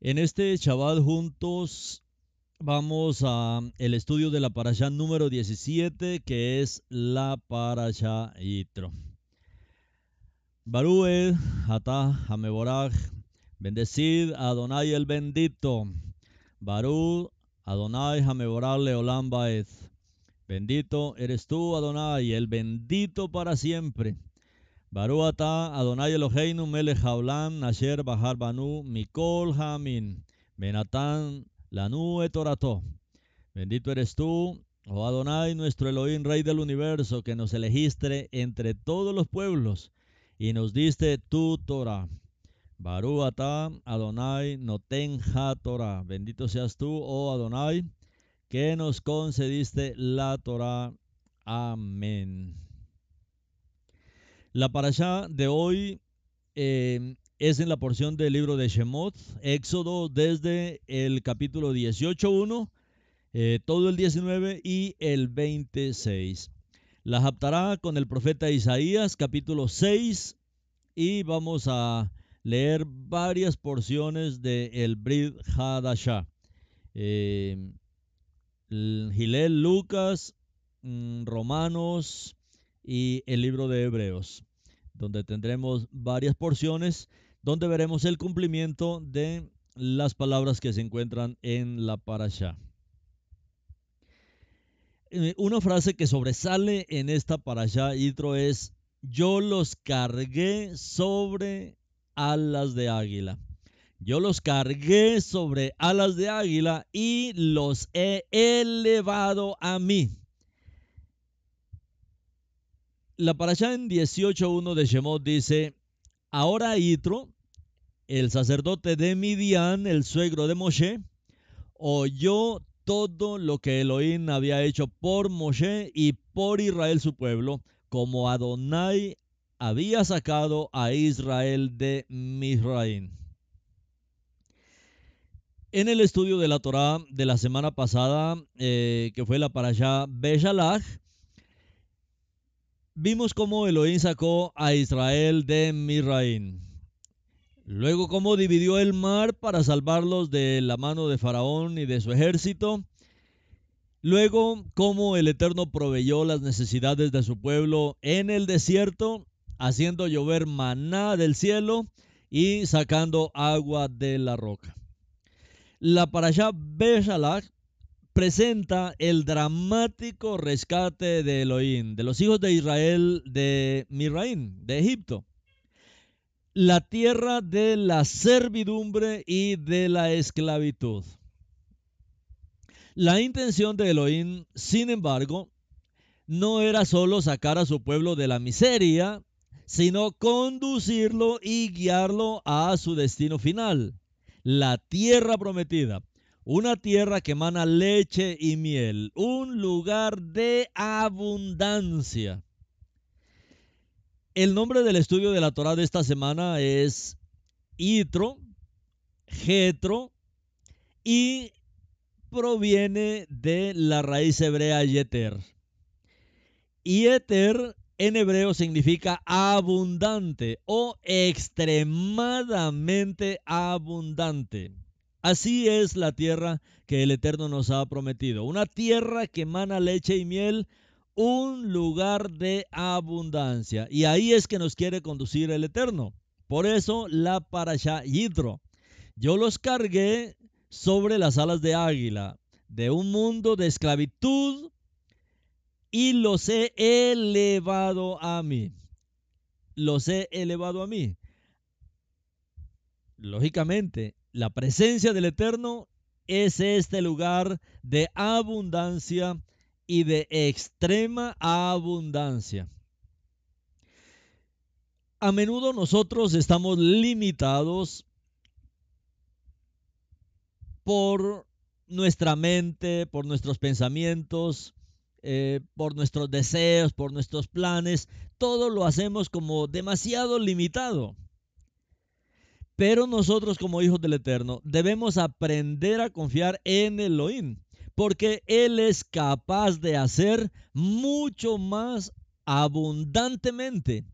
En este Shabbat juntos vamos a el estudio de la parasha número 17 que es la parasha Yitro. Barued, Ata, Hameborach, bendecid a Adonai el bendito. Baru, Adonai, Hameborach, Leolam Baed. Bendito eres tú, Adonai, el bendito para siempre. Baru ata Adonai Eloheinu melech haolam asher bahar banu mikol hamin benatan lanu et orato. Bendito eres tú, oh Adonai, nuestro Elohim, Rey del universo, que nos elegiste entre todos los pueblos y nos diste tu Torah. Baru ata Adonai noten ha Torah. Bendito seas tú, oh Adonai, que nos concediste la Torah. Amén. La parashá de hoy eh, es en la porción del libro de Shemot, Éxodo desde el capítulo 18.1, eh, todo el 19 y el 26. La japtará con el profeta Isaías, capítulo 6, y vamos a leer varias porciones de el Brit Hadashah. Eh, Gilel, Lucas, mm, Romanos y el libro de Hebreos donde tendremos varias porciones donde veremos el cumplimiento de las palabras que se encuentran en la parasha. Eh, una frase que sobresale en esta parasha, es, yo los cargué sobre alas de águila. Yo los cargué sobre alas de águila y los he elevado a mí. La parasha en 18.1 de Shemot dice, ahora Itro, el sacerdote de Midian, el suegro de Moshe, oyó todo lo que Elohim había hecho por Moshe y por Israel su pueblo, como Adonai había sacado a Israel de Misraim. En el estudio de la Torah de la semana pasada, eh, que fue la parasha Beshalach, vimos cómo Elohim sacó a Israel de Misraim. Luego cómo dividió el mar para salvarlos de la mano de Faraón y de su ejército. Luego cómo el Eterno proveyó las necesidades de su pueblo en el desierto, haciendo llover maná del cielo y sacando agua de la roca. La parasha Beshalach presenta el dramático rescate de Elohim, de los hijos de Israel de Miraim, de Egipto. La tierra de la servidumbre y de la esclavitud. La intención de Elohim, sin embargo, no era solo sacar a su pueblo de la miseria, sino conducirlo y guiarlo a su destino final, la tierra prometida una tierra que emana leche y miel, un lugar de abundancia. El nombre del estudio de la Torah de esta semana es Itro, Getro y proviene de la raíz hebrea Yeter. Yeter en hebreo significa abundante o extremadamente abundante. Así es la tierra que el Eterno nos ha prometido. Una tierra que emana leche y miel, un lugar de abundancia. Y ahí es que nos quiere conducir el Eterno. Por eso la parasha Yidro. Yo los cargué sobre las alas de águila de un mundo de esclavitud y los he elevado a mí. Los he elevado a mí. Lógicamente, la presencia del Eterno es este lugar de abundancia y de extrema abundancia. A menudo nosotros estamos limitados por nuestra mente, por nuestros pensamientos, eh, por nuestros deseos, por nuestros planes. Todo lo hacemos como demasiado limitado. Pero nosotros como hijos del Eterno debemos aprender a confiar en Elohim, porque Él es capaz de hacer mucho más abundantemente,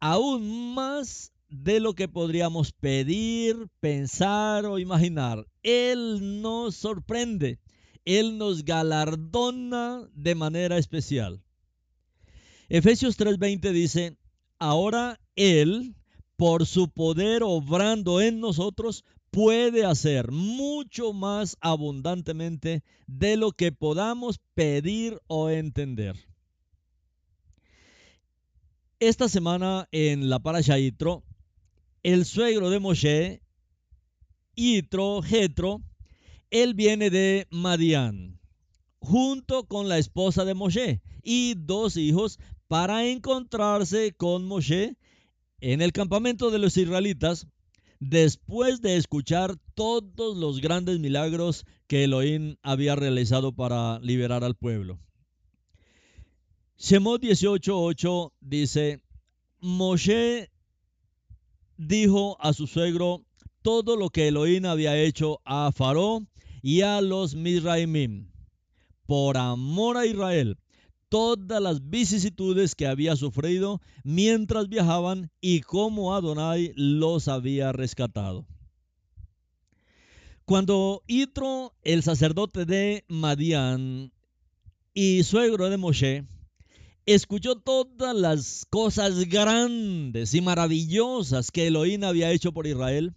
aún más de lo que podríamos pedir, pensar o imaginar. Él nos sorprende, Él nos galardona de manera especial. Efesios 3:20 dice, ahora Él, por su poder obrando en nosotros, puede hacer mucho más abundantemente de lo que podamos pedir o entender. Esta semana en la Parasha Yitro, el suegro de Moshe, Yitro, Jetro, él viene de Madián, junto con la esposa de Moshe y dos hijos para encontrarse con Moshe en el campamento de los israelitas después de escuchar todos los grandes milagros que Elohim había realizado para liberar al pueblo. Shemot 18:8 dice, Moshe dijo a su suegro todo lo que Elohim había hecho a Faró y a los Misraimim por amor a Israel, todas las vicisitudes que había sufrido mientras viajaban y cómo Adonai los había rescatado. Cuando Itro, el sacerdote de Madián y suegro de Moshe, escuchó todas las cosas grandes y maravillosas que Elohim había hecho por Israel,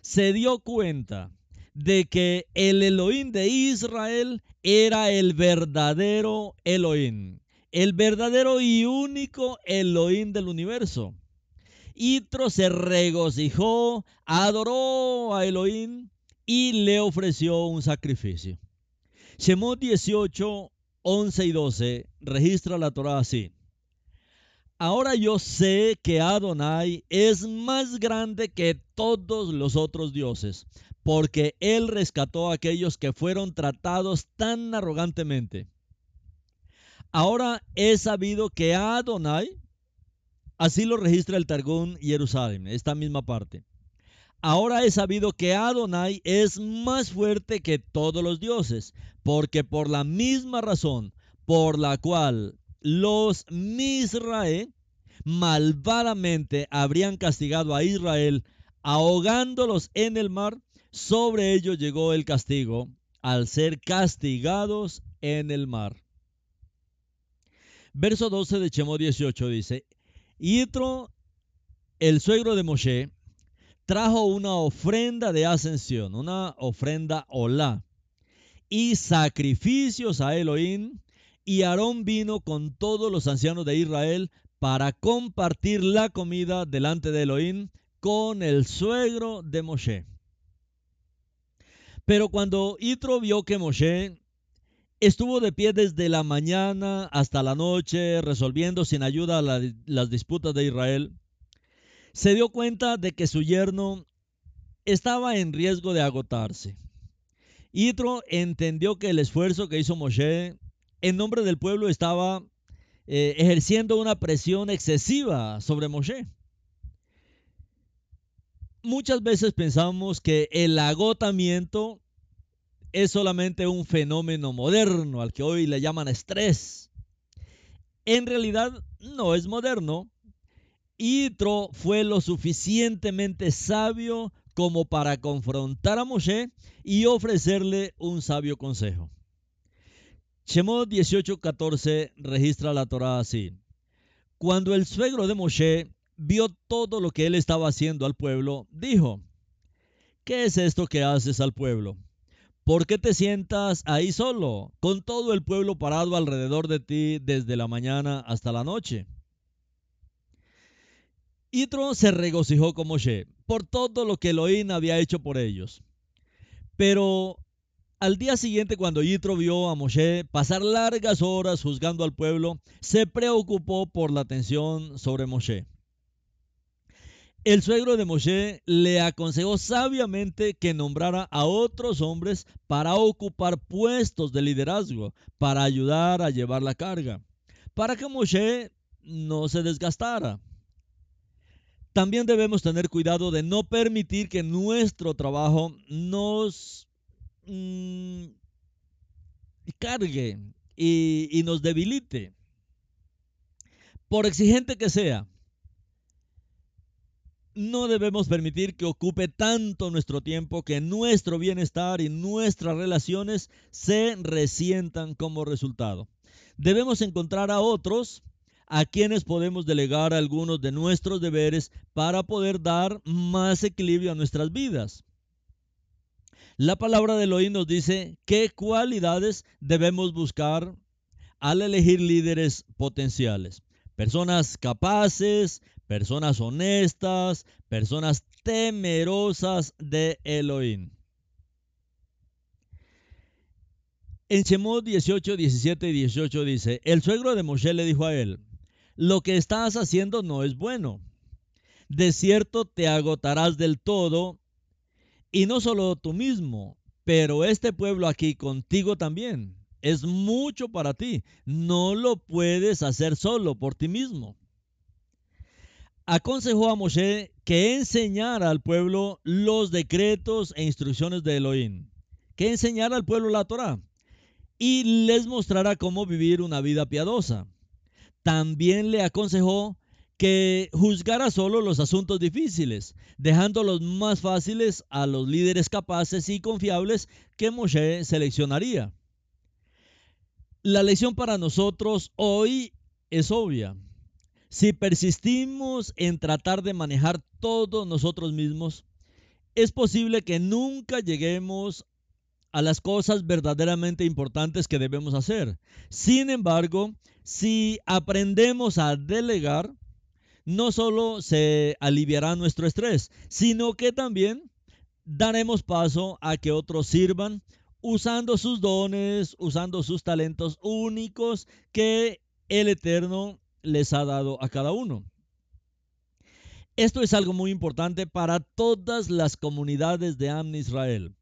se dio cuenta de que el Elohim de Israel era el verdadero Elohim, el verdadero y único Elohim del universo. Itro se regocijó, adoró a Elohim y le ofreció un sacrificio. Shemot 18, 11 y 12 registra la Torah así. Ahora yo sé que Adonai es más grande que todos los otros dioses, porque Él rescató a aquellos que fueron tratados tan arrogantemente. Ahora he sabido que Adonai, así lo registra el Targum Jerusalén, esta misma parte. Ahora he sabido que Adonai es más fuerte que todos los dioses, porque por la misma razón por la cual los Misrae malvadamente habrían castigado a Israel, ahogándolos en el mar, sobre ellos llegó el castigo al ser castigados en el mar. Verso 12 de Chemo 18 dice, Yitro, el suegro de Moshe, trajo una ofrenda de ascensión, una ofrenda olá, y sacrificios a Elohim, y Aarón vino con todos los ancianos de Israel para compartir la comida delante de Elohim con el suegro de Moshe. Pero cuando Itro vio que Moshe estuvo de pie desde la mañana hasta la noche resolviendo sin ayuda las disputas de Israel, se dio cuenta de que su yerno estaba en riesgo de agotarse. Itro entendió que el esfuerzo que hizo Moshe en nombre del pueblo estaba eh, ejerciendo una presión excesiva sobre Moshe. Muchas veces pensamos que el agotamiento es solamente un fenómeno moderno al que hoy le llaman estrés. En realidad no es moderno. Itro fue lo suficientemente sabio como para confrontar a Moshe y ofrecerle un sabio consejo. Shemot 18:14 registra la Torah así. Cuando el suegro de Moshe vio todo lo que él estaba haciendo al pueblo, dijo, ¿qué es esto que haces al pueblo? ¿Por qué te sientas ahí solo, con todo el pueblo parado alrededor de ti desde la mañana hasta la noche? Itro se regocijó con Moshe por todo lo que Elohim había hecho por ellos. Pero al día siguiente, cuando Yitro vio a Moshe pasar largas horas juzgando al pueblo, se preocupó por la atención sobre Moshe. El suegro de Moshe le aconsejó sabiamente que nombrara a otros hombres para ocupar puestos de liderazgo, para ayudar a llevar la carga, para que Moshe no se desgastara. También debemos tener cuidado de no permitir que nuestro trabajo nos cargue y nos debilite. Por exigente que sea, no debemos permitir que ocupe tanto nuestro tiempo que nuestro bienestar y nuestras relaciones se resientan como resultado. Debemos encontrar a otros a quienes podemos delegar algunos de nuestros deberes para poder dar más equilibrio a nuestras vidas. La palabra de Elohim nos dice qué cualidades debemos buscar al elegir líderes potenciales. Personas capaces, personas honestas, personas temerosas de Elohim. En Shemot 18, 17 y 18 dice, el suegro de Moshe le dijo a él, lo que estás haciendo no es bueno. De cierto te agotarás del todo, y no solo tú mismo, pero este pueblo aquí contigo también. Es mucho para ti. No lo puedes hacer solo por ti mismo. Aconsejó a Moshe que enseñara al pueblo los decretos e instrucciones de Elohim, que enseñara al pueblo la Torah y les mostrara cómo vivir una vida piadosa. También le aconsejó que juzgara solo los asuntos difíciles, dejando los más fáciles a los líderes capaces y confiables que Moshe seleccionaría. La lección para nosotros hoy es obvia. Si persistimos en tratar de manejar todo nosotros mismos, es posible que nunca lleguemos a las cosas verdaderamente importantes que debemos hacer. Sin embargo, si aprendemos a delegar, no solo se aliviará nuestro estrés, sino que también daremos paso a que otros sirvan usando sus dones, usando sus talentos únicos que el Eterno les ha dado a cada uno. Esto es algo muy importante para todas las comunidades de Am Israel.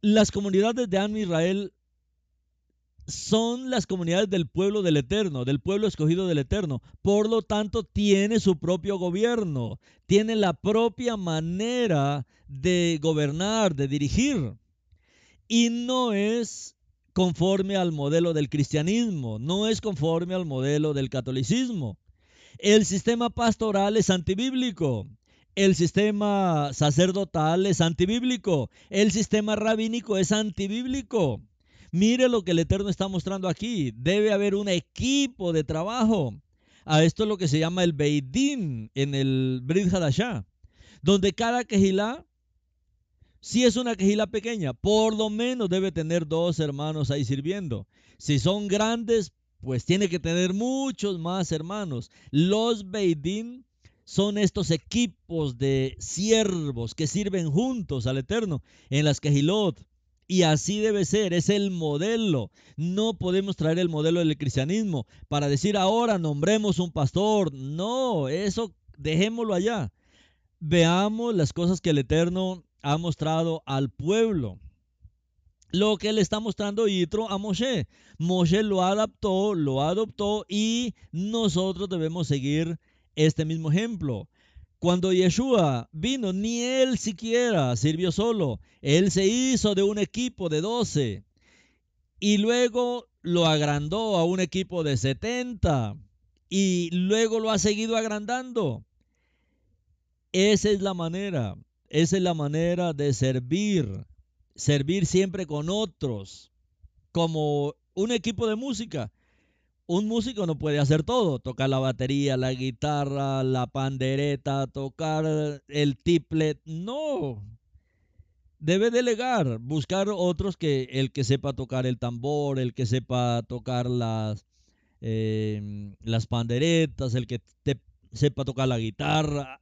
Las comunidades de Am Israel son las comunidades del pueblo del Eterno, del pueblo escogido del Eterno. Por lo tanto, tiene su propio gobierno, tiene la propia manera de gobernar, de dirigir y no es conforme al modelo del cristianismo, no es conforme al modelo del catolicismo. El sistema pastoral es antibíblico. El sistema sacerdotal es antibíblico. El sistema rabínico es antibíblico. Mire lo que el Eterno está mostrando aquí. Debe haber un equipo de trabajo. A esto es lo que se llama el Beidín en el Brit Hadashah, donde cada quejilá si es una quejila pequeña, por lo menos debe tener dos hermanos ahí sirviendo. Si son grandes, pues tiene que tener muchos más hermanos. Los Beidín son estos equipos de siervos que sirven juntos al Eterno en las quejilot. Y así debe ser, es el modelo. No podemos traer el modelo del cristianismo para decir ahora nombremos un pastor. No, eso dejémoslo allá. Veamos las cosas que el Eterno ha mostrado al pueblo. Lo que le está mostrando Yitro a Moshe. Moshe lo adaptó, lo adoptó y nosotros debemos seguir este mismo ejemplo. Cuando Yeshua vino, ni él siquiera sirvió solo. Él se hizo de un equipo de 12 y luego lo agrandó a un equipo de 70 y luego lo ha seguido agrandando. Esa es la manera. Esa es la manera de servir. Servir siempre con otros. Como un equipo de música. Un músico no puede hacer todo. Tocar la batería, la guitarra, la pandereta, tocar el tiplet. No. Debe delegar, buscar otros que el que sepa tocar el tambor, el que sepa tocar las, em, las panderetas, el que sepa tocar la guitarra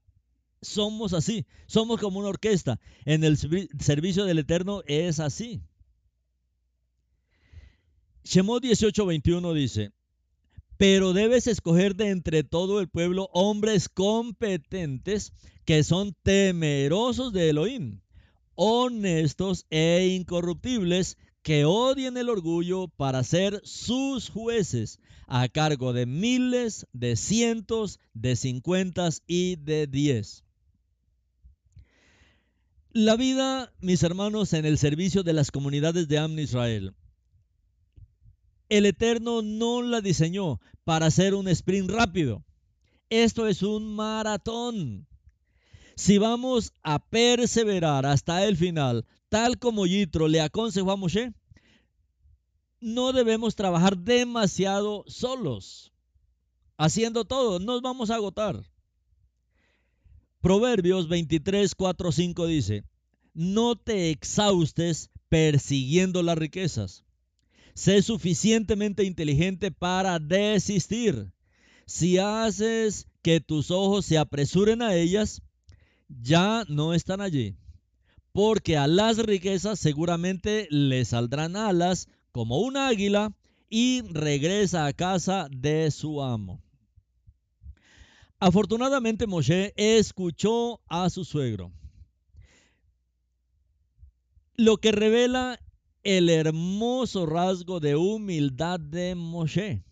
somos así, somos como una orquesta. En el servicio del Eterno es así. Shemot 18:21 dice, pero debes escoger de entre todo el pueblo hombres competentes que son temerosos de Elohim, honestos e incorruptibles, que odien el orgullo para ser sus jueces a cargo de miles, de cientos, de cincuentas y de diez. La vida, mis hermanos, en el servicio de las comunidades de Amn Israel. El Eterno no la diseñó para hacer un sprint rápido. Esto es un maratón. Si vamos a perseverar hasta el final, tal como Yitro le aconsejó a Moshe, no debemos trabajar demasiado solos, haciendo todo, nos vamos a agotar. Proverbios 23, 4, 5 dice, no te exhaustes persiguiendo las riquezas. Sé suficientemente inteligente para desistir. Si haces que tus ojos se apresuren a ellas, ya no están allí. Porque a las riquezas seguramente le saldrán alas como un águila y regresa a casa de su amo. Afortunadamente Moshe escuchó a su suegro, lo que revela el hermoso rasgo de humildad de Moshe.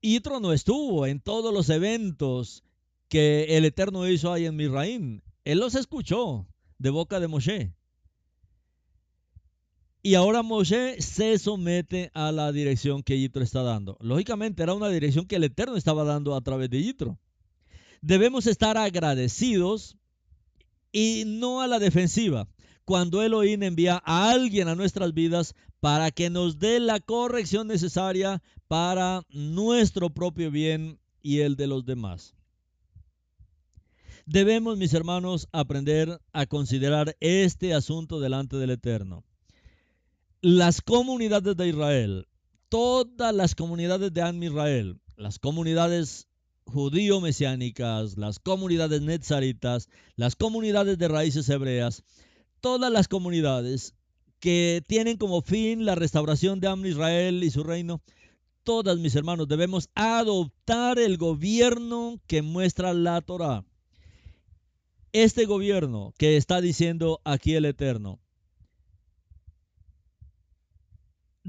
Yitro no estuvo en todos los eventos que el Eterno hizo ahí en Misraim. Él los escuchó de boca de Moshe. Y ahora Moshe se somete a la dirección que Yitro está dando. Lógicamente era una dirección que el Eterno estaba dando a través de Yitro. Debemos estar agradecidos y no a la defensiva cuando Elohim envía a alguien a nuestras vidas para que nos dé la corrección necesaria para nuestro propio bien y el de los demás. Debemos, mis hermanos, aprender a considerar este asunto delante del Eterno las comunidades de Israel, todas las comunidades de Am Israel, las comunidades judío-mesiánicas, las comunidades netzaritas, las comunidades de raíces hebreas, todas las comunidades que tienen como fin la restauración de Am Israel y su reino, todas mis hermanos debemos adoptar el gobierno que muestra la Torah. Este gobierno que está diciendo aquí el Eterno,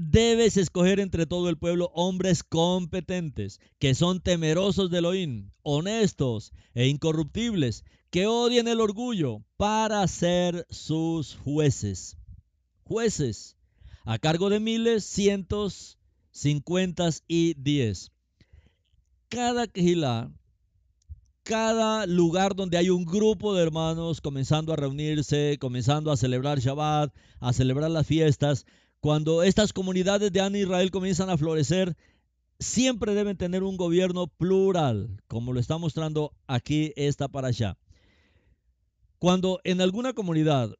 debes escoger entre todo el pueblo hombres competentes, que son temerosos de Elohim, honestos e incorruptibles, que odien el orgullo para ser sus jueces. Jueces, a cargo de miles, cientos, cincuentas y diez. Cada quejilá, cada lugar donde hay un grupo de hermanos comenzando a reunirse, comenzando a celebrar Shabbat, a celebrar las fiestas, cuando estas comunidades de Ana Israel comienzan a florecer, siempre deben tener un gobierno plural, como lo está mostrando aquí esta para allá. Cuando en alguna comunidad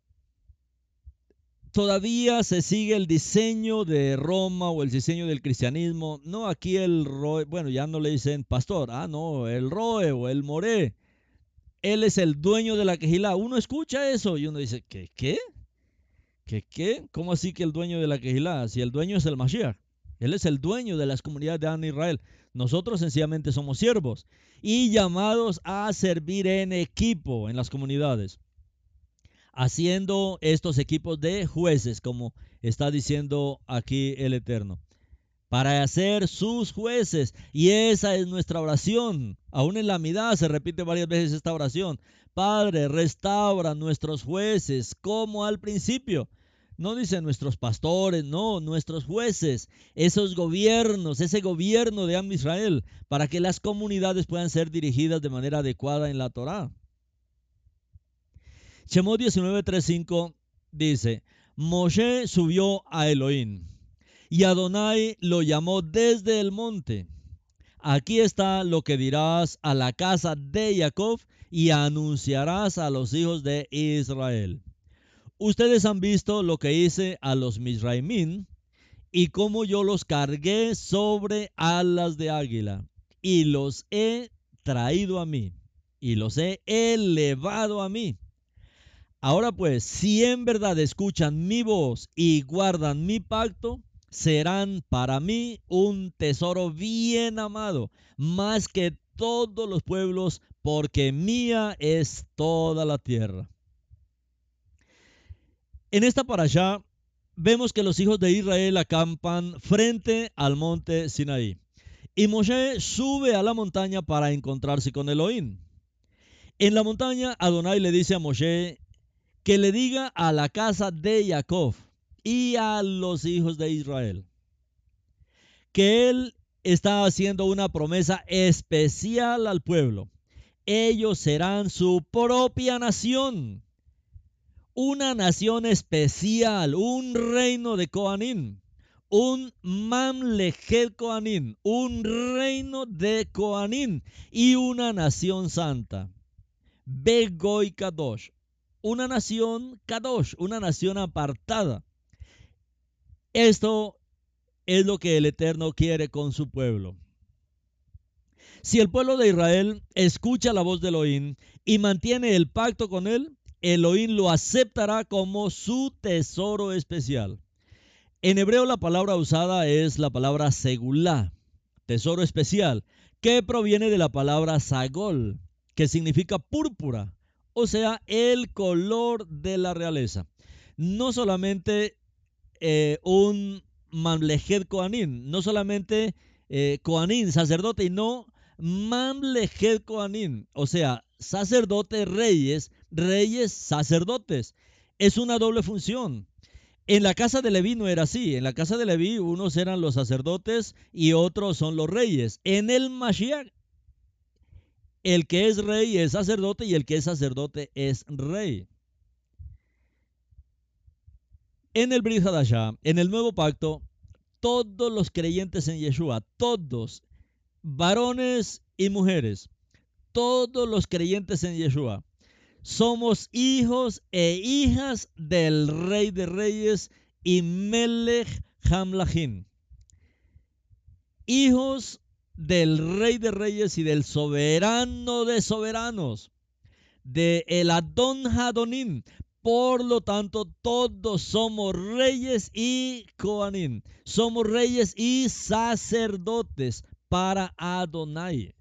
todavía se sigue el diseño de Roma o el diseño del cristianismo, no aquí el Roe, bueno, ya no le dicen pastor, ah, no, el Roe o el Moré, él es el dueño de la quejilá. Uno escucha eso y uno dice, ¿qué? ¿Qué? ¿Qué qué? ¿Cómo así que el dueño de la Quejilá? Si el dueño es el Mashiach. Él es el dueño de las comunidades de Ana Israel. Nosotros sencillamente somos siervos y llamados a servir en equipo en las comunidades, haciendo estos equipos de jueces, como está diciendo aquí el Eterno, para hacer sus jueces. Y esa es nuestra oración. Aún en la mitad se repite varias veces esta oración. Padre, restaura nuestros jueces como al principio no dicen nuestros pastores, no, nuestros jueces, esos gobiernos, ese gobierno de Am Israel, para que las comunidades puedan ser dirigidas de manera adecuada en la Torá. Shemot 19:35 dice, Moshe subió a Elohim y Adonai lo llamó desde el monte. Aquí está lo que dirás a la casa de Jacob y anunciarás a los hijos de Israel. Ustedes han visto lo que hice a los Misraimín y cómo yo los cargué sobre alas de águila y los he traído a mí y los he elevado a mí. Ahora pues, si en verdad escuchan mi voz y guardan mi pacto, serán para mí un tesoro bien amado, más que todos los pueblos, porque mía es toda la tierra. En esta allá vemos que los hijos de Israel acampan frente al monte Sinaí. Y Moshe sube a la montaña para encontrarse con Elohim. En la montaña, Adonai le dice a Moshe que le diga a la casa de Jacob y a los hijos de Israel que él está haciendo una promesa especial al pueblo. ellos serán su propia nación. Una nación especial, un reino de Coanín, un Mamlechet Coanín, un reino de Coanín y una nación santa. Begoy Kadosh, una nación Kadosh, una nación apartada. Esto es lo que el Eterno quiere con su pueblo. Si el pueblo de Israel escucha la voz de Elohim y mantiene el pacto con él, Elohim lo aceptará como su tesoro especial. En hebreo la palabra usada es la palabra segulá, tesoro especial, que proviene de la palabra sagol, que significa púrpura, o sea, el color de la realeza. No solamente eh, un Mamlejet Koanin, no solamente eh, sacerdote, y no Mamlejet Koanin, o sea, sacerdotes, reyes, reyes, sacerdotes. Es una doble función. En la casa de Leví no era así. En la casa de Leví unos eran los sacerdotes y otros son los reyes. En el Mashiach, el que es rey es sacerdote y el que es sacerdote es rey. En el Brit en el nuevo pacto, todos los creyentes en Yeshua, todos, varones y mujeres, todos los creyentes en Yeshua, somos hijos e hijas del Rey de Reyes y Melech Hamlachim. Hijos del Rey de Reyes y del Soberano de Soberanos, de el Adon Hadonim, por lo tanto, todos somos reyes y Coanim. Somos reyes y sacerdotes para Adonai.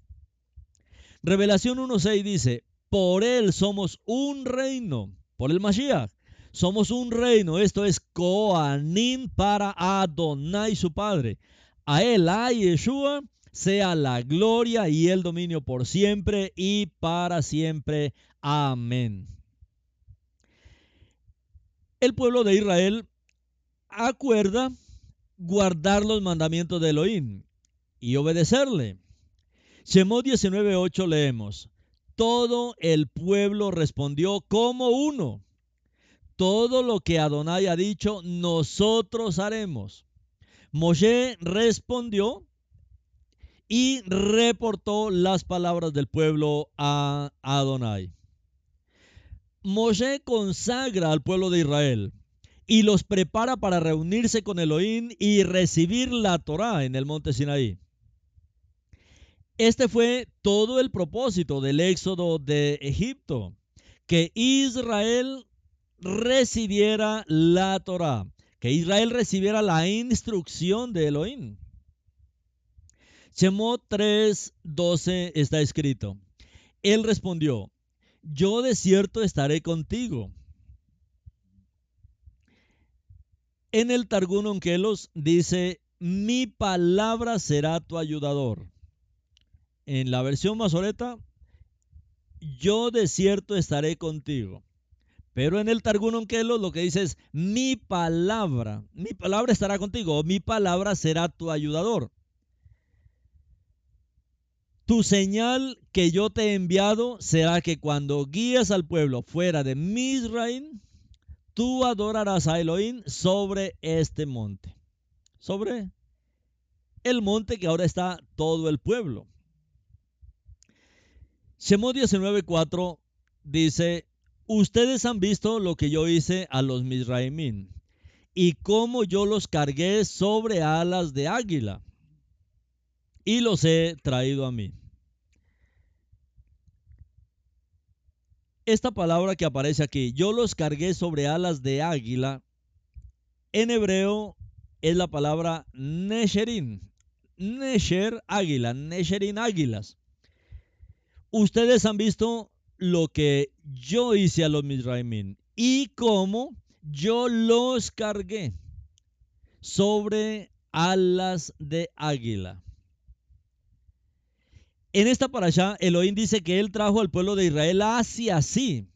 Revelación 1.6 dice, por él somos un reino, por el Mashiach. Somos un reino, esto es Coanim para Adonai su Padre. A él, a Yeshua, sea la gloria y el dominio por siempre y para siempre. Amén el pueblo de Israel acuerda guardar los mandamientos de Elohim y obedecerle. Shemot 19:8 leemos: Todo el pueblo respondió como uno. Todo lo que Adonai ha dicho, nosotros haremos. Moshe respondió y reportó las palabras del pueblo a Adonai. Moshe consagra al pueblo de Israel y los prepara para reunirse con Elohim y recibir la Torá en el monte Sinaí. Este fue todo el propósito del éxodo de Egipto, que Israel recibiera la Torá, que Israel recibiera la instrucción de Elohim. Shemot 3:12 está escrito. Él respondió, yo de cierto estaré contigo. En el Targún Onkelos dice, mi palabra será tu ayudador. En la versión masoreta, yo de cierto estaré contigo. Pero en el Targún Onkelos lo que dice es, mi palabra, mi palabra estará contigo, mi palabra será tu ayudador. Tu señal que yo te he enviado será que cuando guíes al pueblo fuera de Misraim, tú adorarás a Elohim sobre este monte. Sobre el monte que ahora está todo el pueblo. Shemot 19:4 dice, ustedes han visto lo que yo hice a los Misraimín y cómo yo los cargué sobre alas de águila y los he traído a mí. esta palabra que aparece aquí, yo los cargué sobre alas de águila, en hebreo es la palabra Nesherin. Nesher, águila, Nesherin, águilas. Ustedes han visto lo que yo hice a los Misraimín y cómo yo los cargué sobre alas de águila. En esta parasha, Elohim dice que él trajo al pueblo de Israel hacia sí.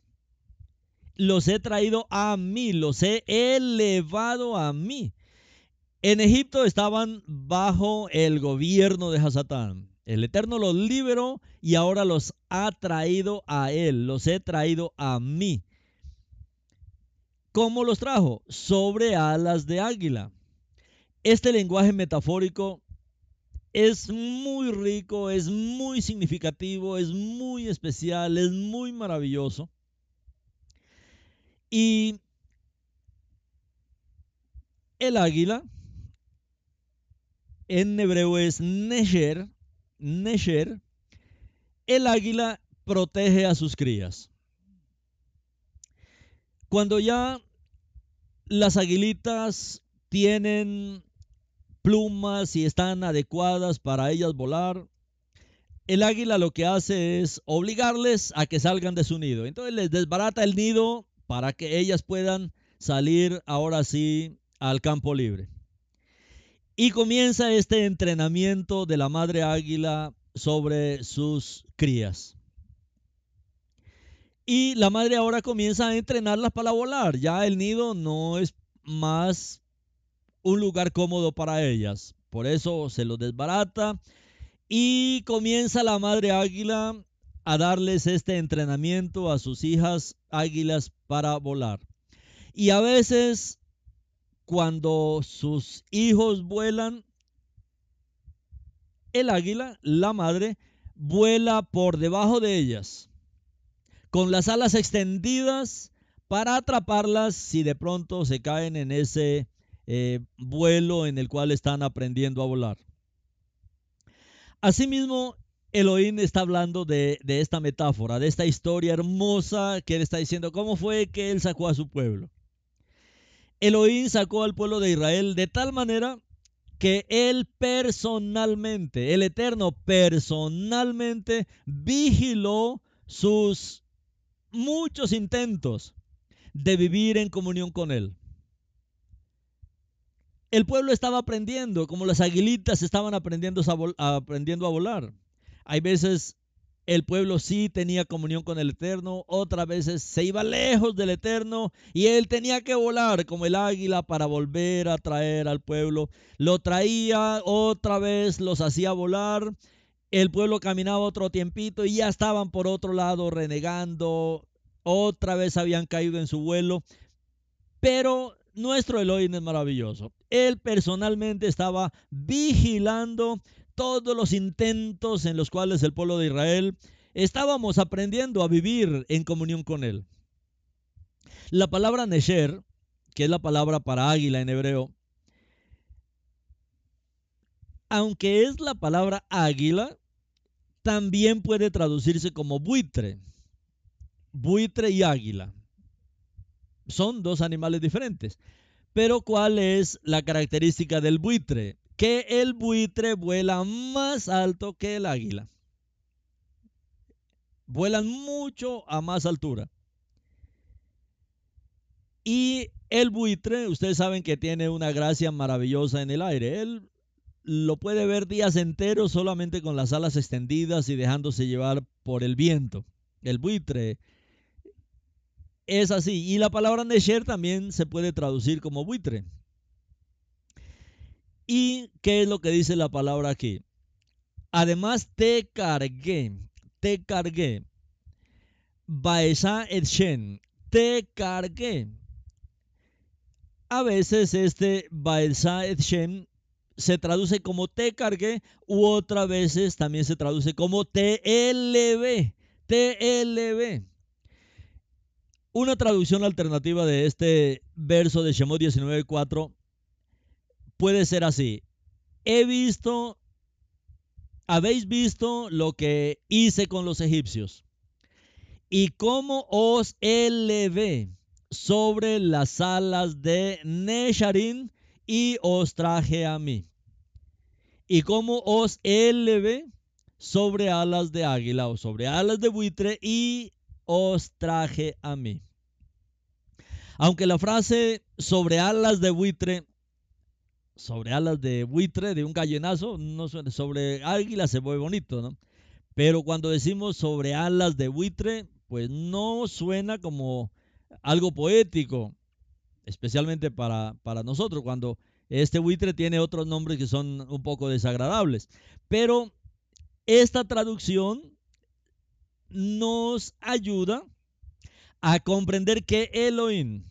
Los he traído a mí, los he elevado a mí. En Egipto estaban bajo el gobierno de Hasatán. El Eterno los liberó y ahora los ha traído a Él, los he traído a mí. ¿Cómo los trajo? Sobre alas de águila. Este lenguaje metafórico es muy rico, es muy significativo, es muy especial, es muy maravilloso. Y el águila en hebreo es Nesher, Nesher, el águila protege a sus crías. Cuando ya las aguilitas tienen plumas y están adecuadas para ellas volar, el águila lo que hace es obligarles a que salgan de su nido. Entonces les desbarata el nido para que ellas puedan salir ahora sí al campo libre. Y comienza este entrenamiento de la madre águila sobre sus crías. Y la madre ahora comienza a entrenarlas para volar. Ya el nido no es más un lugar cómodo para ellas. Por eso se lo desbarata y comienza la madre águila a darles este entrenamiento a sus hijas águilas para volar. Y a veces cuando sus hijos vuelan, el águila, la madre, vuela por debajo de ellas, con las alas extendidas para atraparlas si de pronto se caen en ese eh, vuelo en el cual están aprendiendo a volar. Asimismo, Elohim está hablando de, de, esta metáfora, de esta historia hermosa que él está diciendo, cómo fue que él sacó a su pueblo. Elohim sacó al pueblo de Israel de tal manera que él personalmente, el Eterno personalmente vigiló sus muchos intentos de vivir en comunión con él. El pueblo estaba aprendiendo, como las aguilitas estaban aprendiendo a, aprendiendo a volar. Hay veces el pueblo sí tenía comunión con el Eterno, otras veces se iba lejos del Eterno y él tenía que volar como el águila para volver a traer al pueblo. Lo traía otra vez, los hacía volar. El pueblo caminaba otro tiempito y ya estaban por otro lado renegando. Otra vez habían caído en su vuelo. Pero nuestro Elohim es maravilloso. Él personalmente estaba vigilando todos los intentos en los cuales el pueblo de Israel estábamos aprendiendo a vivir en comunión con Él. La palabra Nesher, que es la palabra para águila en hebreo, aunque es la palabra águila, también puede traducirse como buitre. Buitre y águila. Son dos animales diferentes. Pero ¿cuál es la característica del buitre? Que el buitre vuela más alto que el águila. Vuelan mucho a más altura. Y el buitre, ustedes saben que tiene una gracia maravillosa en el aire. Él lo puede ver días enteros solamente con las alas extendidas y dejándose llevar por el viento. El buitre es así. Y la palabra Nesher también se puede traducir como buitre. ¿Y qué es lo que dice la palabra aquí? Además te cargué, te cargué. Baesa et shen, te cargué. A veces este Baesa et shen se traduce como te cargué u otras veces también se traduce como te elevé. Una traducción alternativa de este verso de Shemot 19.4 puede ser así. He visto, habéis visto lo que hice con los egipcios y cómo os elevé sobre las alas de Nesharin y os traje a mí. Y cómo os elevé sobre alas de águila o sobre alas de buitre y os traje a mí. Aunque la frase sobre alas de buitre sobre alas de buitre, de un gallenazo, no sobre águila se ve bonito, ¿no? Pero cuando decimos sobre alas de buitre, pues no suena como algo poético, especialmente para, para nosotros, cuando este buitre tiene otros nombres que son un poco desagradables. Pero Esta traducción nos ayuda a comprender que Elohim,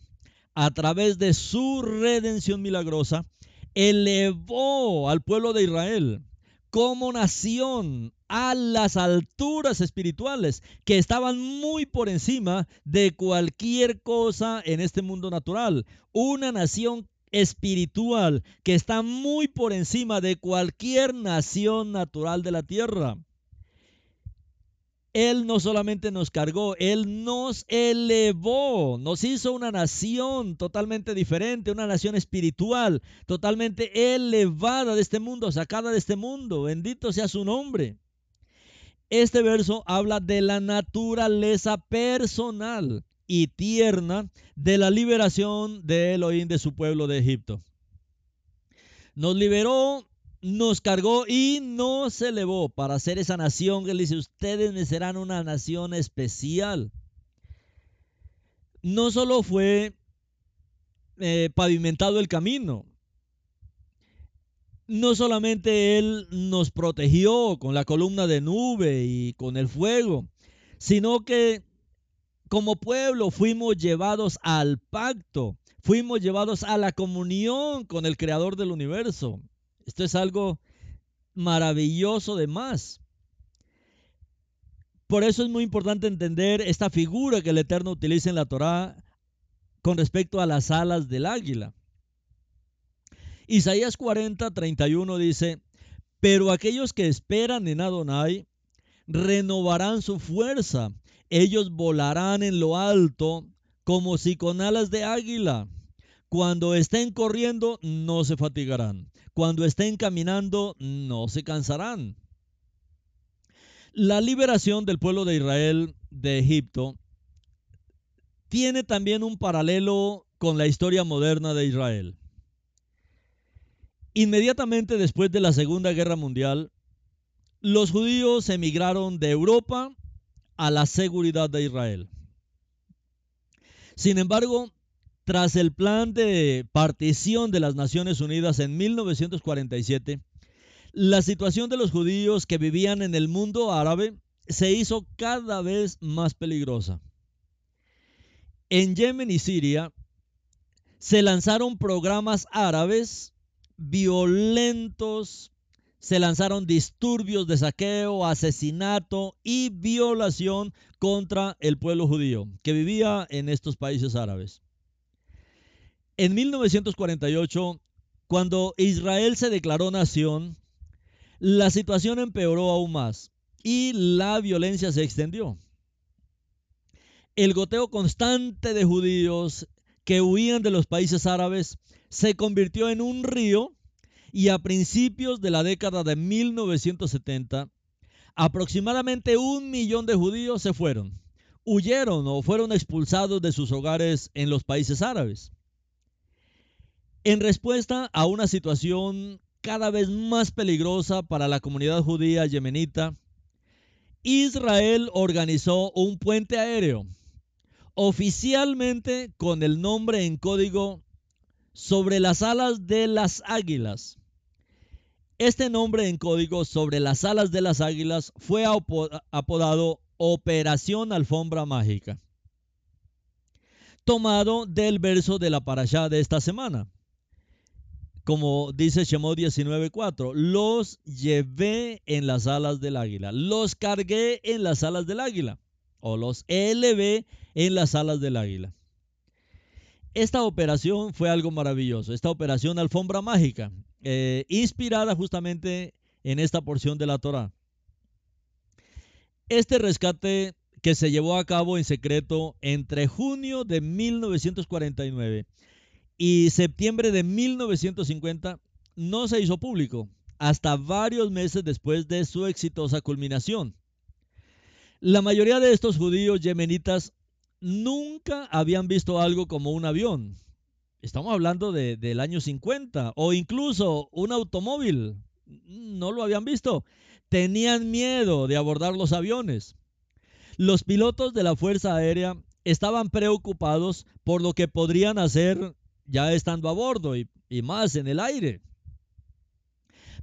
a través de su redención milagrosa, elevó al pueblo de Israel como nación a las alturas espirituales que estaban muy por encima de cualquier cosa en este mundo natural. Una nación espiritual que está muy por encima de cualquier nación natural de la tierra. Él no solamente nos cargó, Él nos elevó, nos hizo una nación totalmente diferente, una nación espiritual, totalmente elevada de este mundo, sacada de este mundo. Bendito sea su nombre. Este verso habla de la naturaleza personal y tierna de la liberación de Elohim de su pueblo de Egipto. Nos liberó nos cargó y nos elevó para ser esa nación él dice, ustedes me serán una nación especial. No solo fue eh, pavimentado el camino, no solamente Él nos protegió con la columna de nube y con el fuego, sino que como pueblo fuimos llevados al pacto, fuimos llevados a la comunión con el Creador del universo. Esto es algo maravilloso de más. Por eso es muy importante entender esta figura que el Eterno utiliza en la Torá con respecto a las alas del águila. Isaías 40, 31 dice, pero aquellos que esperan en Adonai renovarán su fuerza, ellos volarán en lo alto como si con alas de águila. Cuando estén corriendo no se fatigarán, cuando estén caminando, no se cansarán. La liberación del pueblo de Israel de Egipto tiene también un paralelo con la historia moderna de Israel. Inmediatamente después de la Segunda Guerra Mundial, los judíos emigraron de Europa a la seguridad de Israel. Sin embargo, tras el plan de partición de las Naciones Unidas en 1947, la situación de los judíos que vivían en el mundo árabe se hizo cada vez más peligrosa. En Yemen y Siria se lanzaron programas árabes violentos, se lanzaron disturbios de saqueo, asesinato y violación contra el pueblo judío que vivía en estos países árabes. En 1948, cuando Israel se declaró nación, la situación empeoró aún más y la violencia se extendió. El goteo constante de judíos que huían de los países árabes se convirtió en un río y a principios de la década de 1970, aproximadamente un millón de judíos se fueron, huyeron o fueron expulsados de sus hogares en los países árabes. En respuesta a una situación cada vez más peligrosa para la comunidad judía yemenita, Israel organizó un puente aéreo, oficialmente con el nombre en código sobre las alas de las águilas. Este nombre en código sobre las alas de las águilas fue apodado Operación Alfombra Mágica, tomado del verso de la parashá de esta semana como dice Shemot 19:4, los llevé en las alas del águila, los cargué en las alas del águila, o los elevé en las alas del águila. Esta operación fue algo maravilloso, esta operación alfombra mágica, eh, inspirada justamente en esta porción de la Torah. Este rescate que se llevó a cabo en secreto entre junio de 1949 y septiembre de 1950 no se hizo público hasta varios meses después de su exitosa culminación. La mayoría de estos judíos yemenitas nunca habían visto algo como un avión. Estamos hablando del año 50 o incluso un automóvil. No lo habían visto. Tenían miedo de abordar los aviones. Los pilotos de la Fuerza Aérea estaban preocupados por lo que podrían hacer ya estando a bordo y, más en el aire.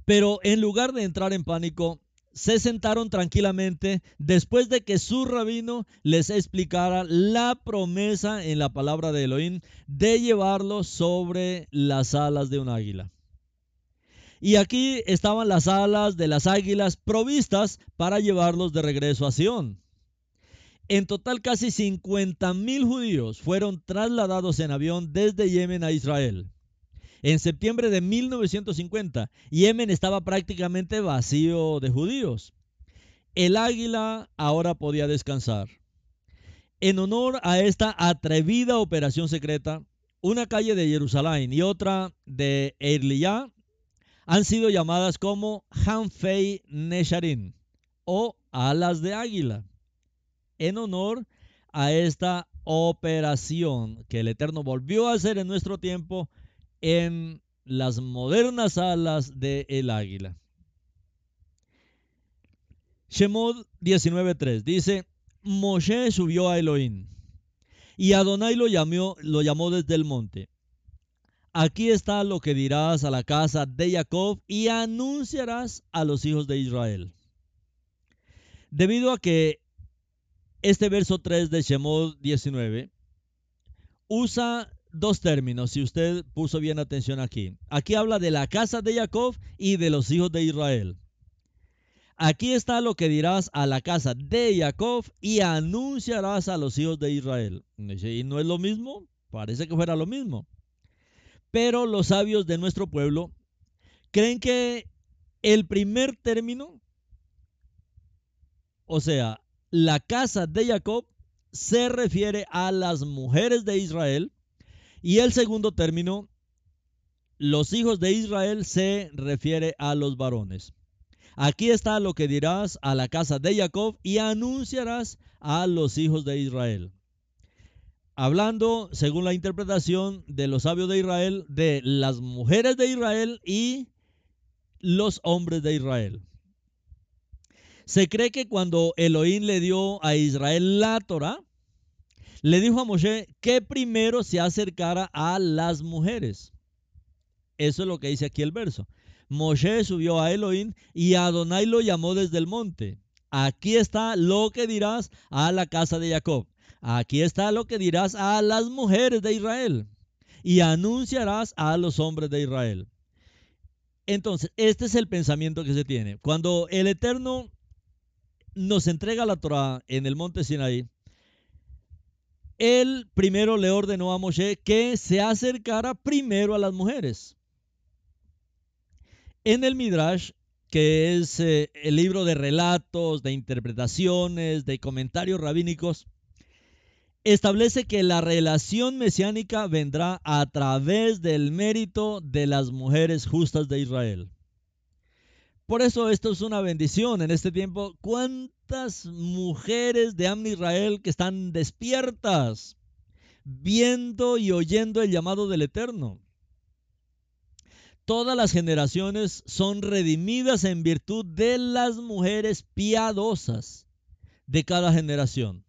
Pero en lugar de entrar en pánico, se sentaron tranquilamente después de que su rabino les explicara la promesa en la palabra de Elohim de llevarlos sobre las alas de un águila. Y aquí estaban las alas de las águilas provistas para llevarlos de regreso a Sion. En total casi 50 mil judíos fueron trasladados en avión desde Yemen a Israel. En septiembre de 1950, Yemen estaba prácticamente vacío de judíos. El águila ahora podía descansar. En honor a esta atrevida operación secreta, una calle de Jerusalén y otra de Eiliyah han sido llamadas como Hanfei Nesharin o alas de águila, en honor a esta operación que el Eterno volvió a hacer en nuestro tiempo en las modernas alas del el águila. Shemod 19.3 dice, Moshe subió a Elohim y Adonai lo lo llamó desde el monte. Aquí está lo que dirás a la casa de Jacob y anunciarás a los hijos de Israel. Debido a que este verso 3 de Shemod 19 usa dos términos, si usted puso bien atención aquí. Aquí habla de la casa de Jacob y de los hijos de Israel. Aquí está lo que dirás a la casa de Jacob y anunciarás a los hijos de Israel. ¿Y no es lo mismo? Parece que fuera lo mismo. Pero los sabios de nuestro pueblo creen que el primer término, o sea, la casa de Jacob, se refiere a las mujeres de Israel y el segundo término, los hijos de Israel, se refiere a los varones. Aquí está lo que dirás a la casa de Jacob y anunciarás a los hijos de Israel. Hablando, según la interpretación de los sabios de Israel, de las mujeres de Israel y los hombres de Israel. Se cree que cuando Elohim le dio a Israel la Torah, le dijo a Moshe que primero se acercara a las mujeres. Eso es lo que dice aquí el verso. Moshe subió a Elohim y Adonai lo llamó desde el monte. Aquí está lo que dirás a la casa de Jacob. Aquí está lo que dirás a las mujeres de Israel. Y anunciarás a los hombres de Israel. Entonces, este es el pensamiento que se tiene. Cuando el Eterno nos entrega la Torah en el monte Sinaí, él primero le ordenó a Moshe que se acercara primero a las mujeres. En el Midrash, que es eh, el libro de relatos, de interpretaciones, de comentarios rabínicos, establece que la relación mesiánica vendrá a través del mérito de las mujeres justas de Israel. Por eso esto es una bendición en este tiempo. ¿Cuánto mujeres de Am Israel que están despiertas, viendo y oyendo el llamado del Eterno. Todas las generaciones son redimidas en virtud de las mujeres piadosas de cada generación.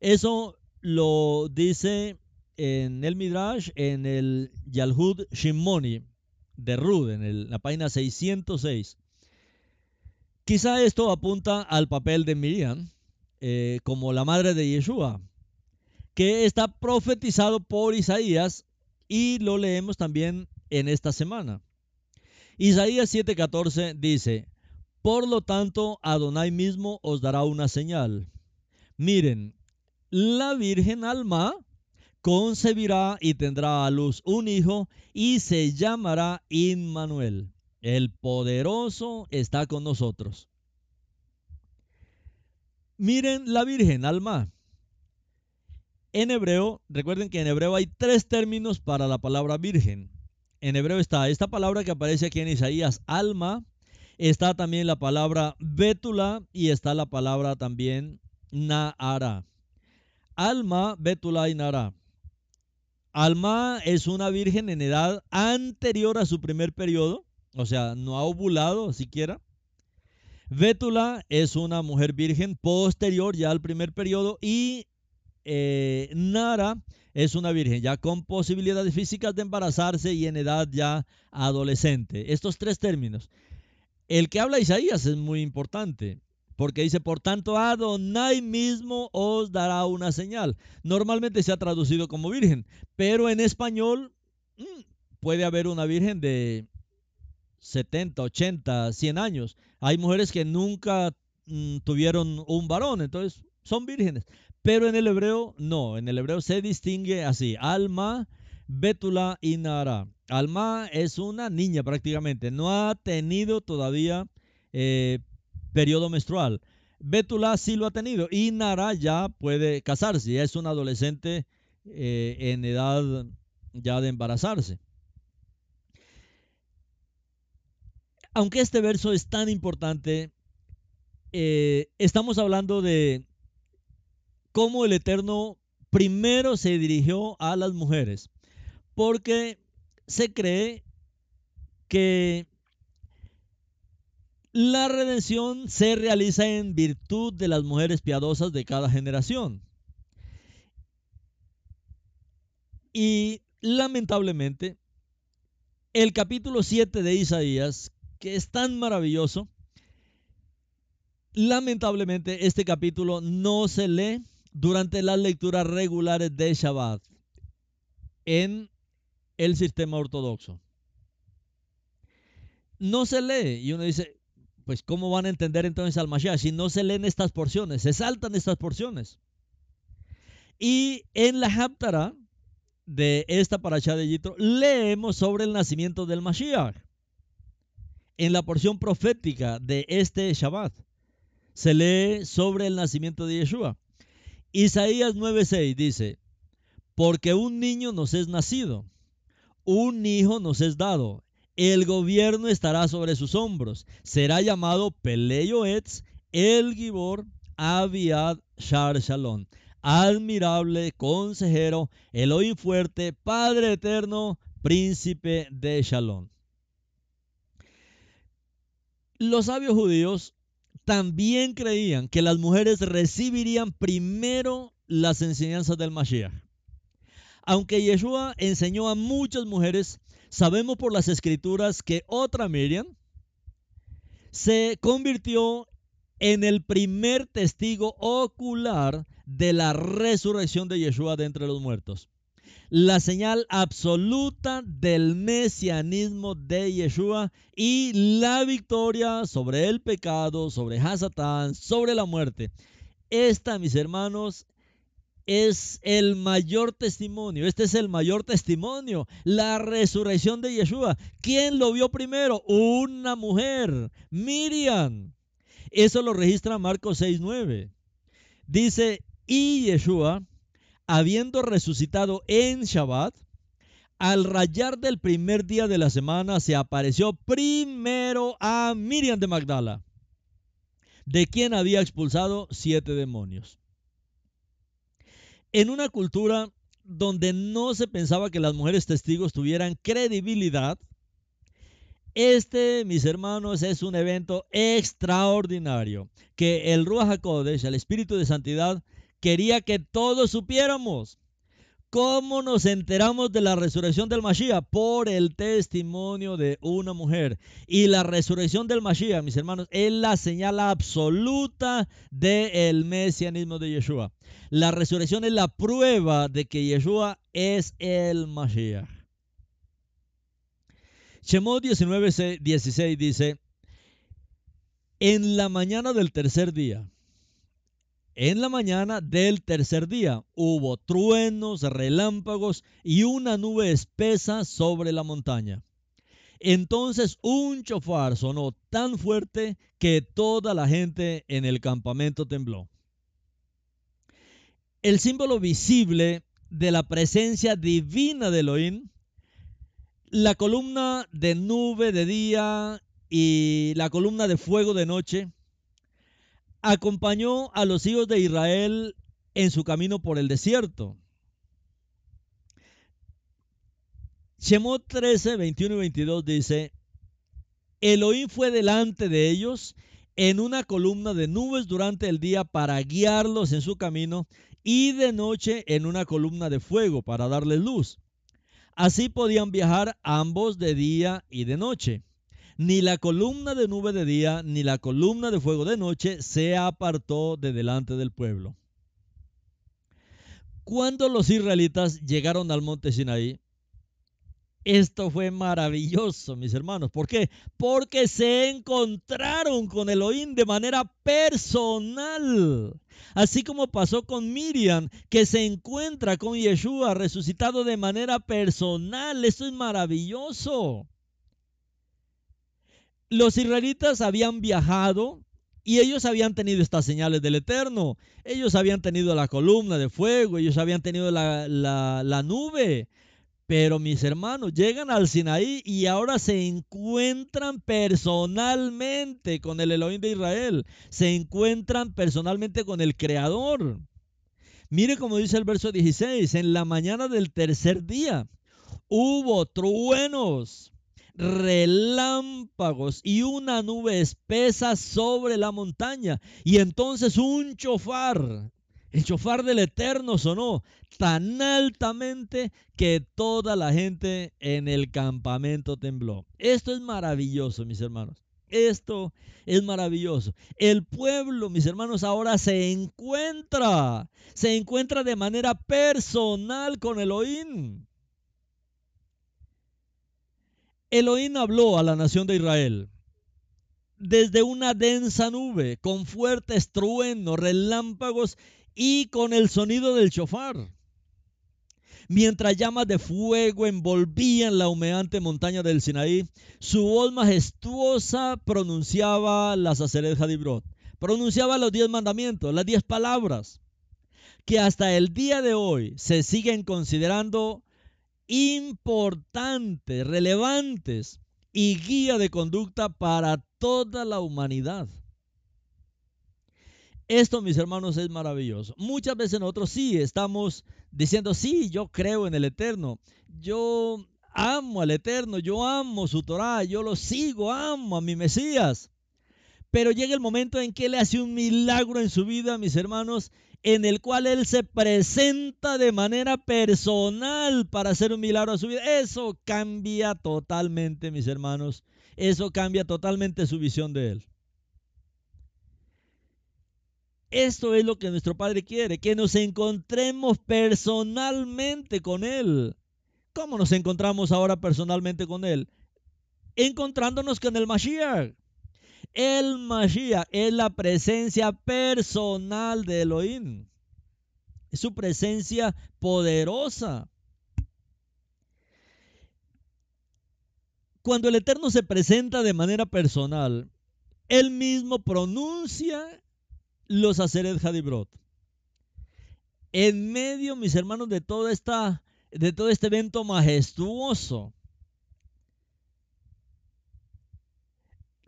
Eso lo dice en el Midrash, en el Yalhud Shimoni de Rud, en la página 606. Quizá esto apunta al papel de Miriam eh, como la madre de Yeshua, que está profetizado por Isaías y lo leemos también en esta semana. Isaías 7:14 dice, por lo tanto, Adonai mismo os dará una señal. Miren, la Virgen Alma concebirá y tendrá a luz un hijo y se llamará Inmanuel. El poderoso está con nosotros. Miren la Virgen, alma. En hebreo, recuerden que en hebreo hay tres términos para la palabra virgen. En hebreo está esta palabra que aparece aquí en Isaías, alma. Está también la palabra bétula y está la palabra también naara. Alma, bétula y naara. Alma es una virgen en edad anterior a su primer periodo o sea, no ha ovulado siquiera. Vétula es una mujer virgen posterior ya al primer periodo y eh, Nara es una virgen ya con posibilidades físicas de embarazarse y en edad ya adolescente. Estos tres términos. El que habla Isaías es muy importante. Porque dice, por tanto, Adonai mismo os dará una señal. Normalmente se ha traducido como virgen, pero en español mm, puede haber una virgen de 70, 80, 100 años. Hay mujeres que nunca mm, tuvieron un varón, entonces son vírgenes. Pero en el hebreo no, en el hebreo se distingue así, alma, bétula y nara. Alma es una niña prácticamente, no ha tenido todavía eh, periodo menstrual. Bétula sí lo ha tenido y Nara ya puede casarse, ya es un adolescente eh, en edad ya de embarazarse. Aunque este verso es tan importante, eh, estamos hablando de cómo el Eterno primero se dirigió a las mujeres, porque se cree que la redención se realiza en virtud de las mujeres piadosas de cada generación. Y lamentablemente, el capítulo 7 de Isaías, que es tan maravilloso, lamentablemente este capítulo no se lee durante las lecturas regulares de Shabbat en el sistema ortodoxo. No se lee y uno dice, pues ¿cómo van a entender entonces al Mashiach si no se leen estas porciones? Se saltan estas porciones. Y en la Haptara de esta paracha de Yitro leemos sobre el nacimiento del Mashiach. En la porción profética de este Shabbat se lee sobre el nacimiento de Yeshua. Isaías 9:6 dice, porque un niño nos es nacido, un hijo nos es dado, el gobierno estará sobre sus hombros. Será llamado Peleyoetz, el Gibor, Abiad, Shar Shalom. Admirable, consejero, Elohim fuerte, Padre eterno, príncipe de Shalom. Los sabios judíos también creían que las mujeres recibirían primero las enseñanzas del Mashiach. Aunque Yeshua enseñó a muchas mujeres Sabemos por las escrituras que otra Miriam se convirtió en el primer testigo ocular de la resurrección de Yeshua de entre los muertos. La señal absoluta del mesianismo de Yeshua y la victoria sobre el pecado, sobre Hasatán, sobre la muerte. Esta, mis hermanos, es el mayor testimonio. Este es el mayor testimonio. La resurrección de Yeshua. ¿Quién lo vio primero? Una mujer, Miriam. Eso lo registra Marcos 6.9. Dice, y Yeshua, habiendo resucitado en Shabbat, al rayar del primer día de la semana, se apareció primero a Miriam de Magdala, de quien había expulsado siete demonios en una cultura donde no se pensaba que las mujeres testigos tuvieran credibilidad, este, mis hermanos, es un evento extraordinario que el Ruach HaKodesh, el Espíritu de Santidad, quería que todos supiéramos. ¿Cómo nos enteramos de la resurrección del Mashiach? Por el testimonio de una mujer. Y la resurrección del Mashiach, mis hermanos, es la señal absoluta del mesianismo de Yeshua. La resurrección es la prueba de que Yeshua es el Mashiach. Shemot 19, 16 dice, en la mañana del tercer día, en la mañana del tercer día hubo truenos, relámpagos y una nube espesa sobre la montaña. Entonces un chofar sonó tan fuerte que toda la gente en el campamento tembló. El símbolo visible de la presencia divina de Elohim, la columna de nube de día y la columna de fuego de noche, acompañó a los hijos de Israel en su camino por el desierto. Shemot 13, 21 y 22 dice, Elohim fue delante de ellos en una columna de nubes durante el día para guiarlos en su camino y de noche en una columna de fuego para darles luz. Así podían viajar ambos de día y de noche. Ni la columna de nube de día, ni la columna de fuego de noche se apartó de delante del pueblo. Cuando los israelitas llegaron al monte Sinaí, esto fue maravilloso, mis hermanos. ¿Por qué? Porque se encontraron con Elohim de manera personal. Así como pasó con Miriam, que se encuentra con Yeshua resucitado de manera personal. Esto es maravilloso. Los israelitas habían viajado y ellos habían tenido estas señales del Eterno. Ellos habían tenido la columna de fuego, ellos habían tenido la, la nube. Pero mis hermanos llegan al Sinaí y ahora se encuentran personalmente con el Elohim de Israel. Se encuentran personalmente con el Creador. Mire como dice el verso 16, en la mañana del tercer día hubo truenos, relámpagos y una nube espesa sobre la montaña. Y entonces un chofar, el chofar del Eterno sonó tan altamente que toda la gente en el campamento tembló. Esto es maravilloso, mis hermanos. Esto es maravilloso. El pueblo, mis hermanos, ahora se encuentra, se encuentra de manera personal con Elohim. Elohim habló a la nación de Israel desde una densa nube, con fuertes truenos, relámpagos y con el sonido del chofar. Mientras llamas de fuego envolvían la humeante montaña del Sinaí, su voz majestuosa pronunciaba la Saceret Hadibrot, pronunciaba los diez mandamientos, las diez palabras, que hasta el día de hoy se siguen considerando importantes, relevantes y guía de conducta para toda la humanidad. Esto, mis hermanos, es maravilloso. Muchas veces nosotros sí estamos diciendo, sí, yo creo en el Eterno. Yo amo al Eterno, yo amo su Torah, yo lo sigo, amo a mi Mesías. Pero llega el momento en que Él hace un milagro en su vida, mis hermanos, en el cual Él se presenta de manera personal para hacer un milagro a su vida. Eso cambia totalmente, mis hermanos. Eso cambia totalmente su visión de Él. Esto es lo que nuestro Padre quiere, que nos encontremos personalmente con Él. ¿Cómo nos encontramos ahora personalmente con Él? Encontrándonos con el Mashiach. El Mashiach es la presencia personal de Elohim. Su presencia poderosa. Cuando el Eterno se presenta de manera personal, Él mismo pronuncia los Aseret Hadibrot. En medio, mis hermanos, de todo, esta, de todo este evento majestuoso,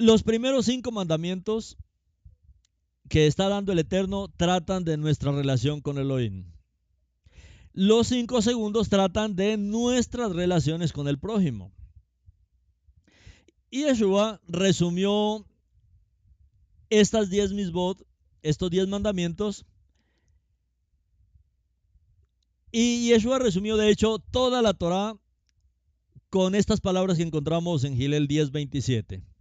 los primeros cinco mandamientos que está dando el Eterno tratan de nuestra relación con Elohim. Los cinco segundos tratan de nuestras relaciones con el prójimo. Y Yeshua resumió estas diez misbot estos diez mandamientos. Y Yeshua resumió, de hecho, toda la Torah con estas palabras que encontramos en Gilel 10:27.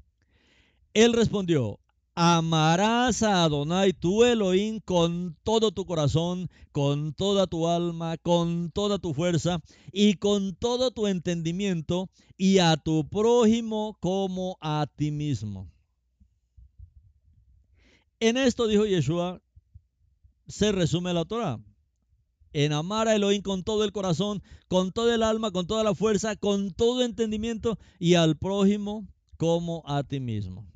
Él respondió, amarás a Adonai tu Elohim con todo tu corazón, con toda tu alma, con toda tu fuerza y con todo tu entendimiento, y a tu prójimo como a ti mismo. En esto, dijo Yeshua, se resume la Torah. En amar a Elohim con todo el corazón, con todo el alma, con toda la fuerza, con todo entendimiento y al prójimo como a ti mismo.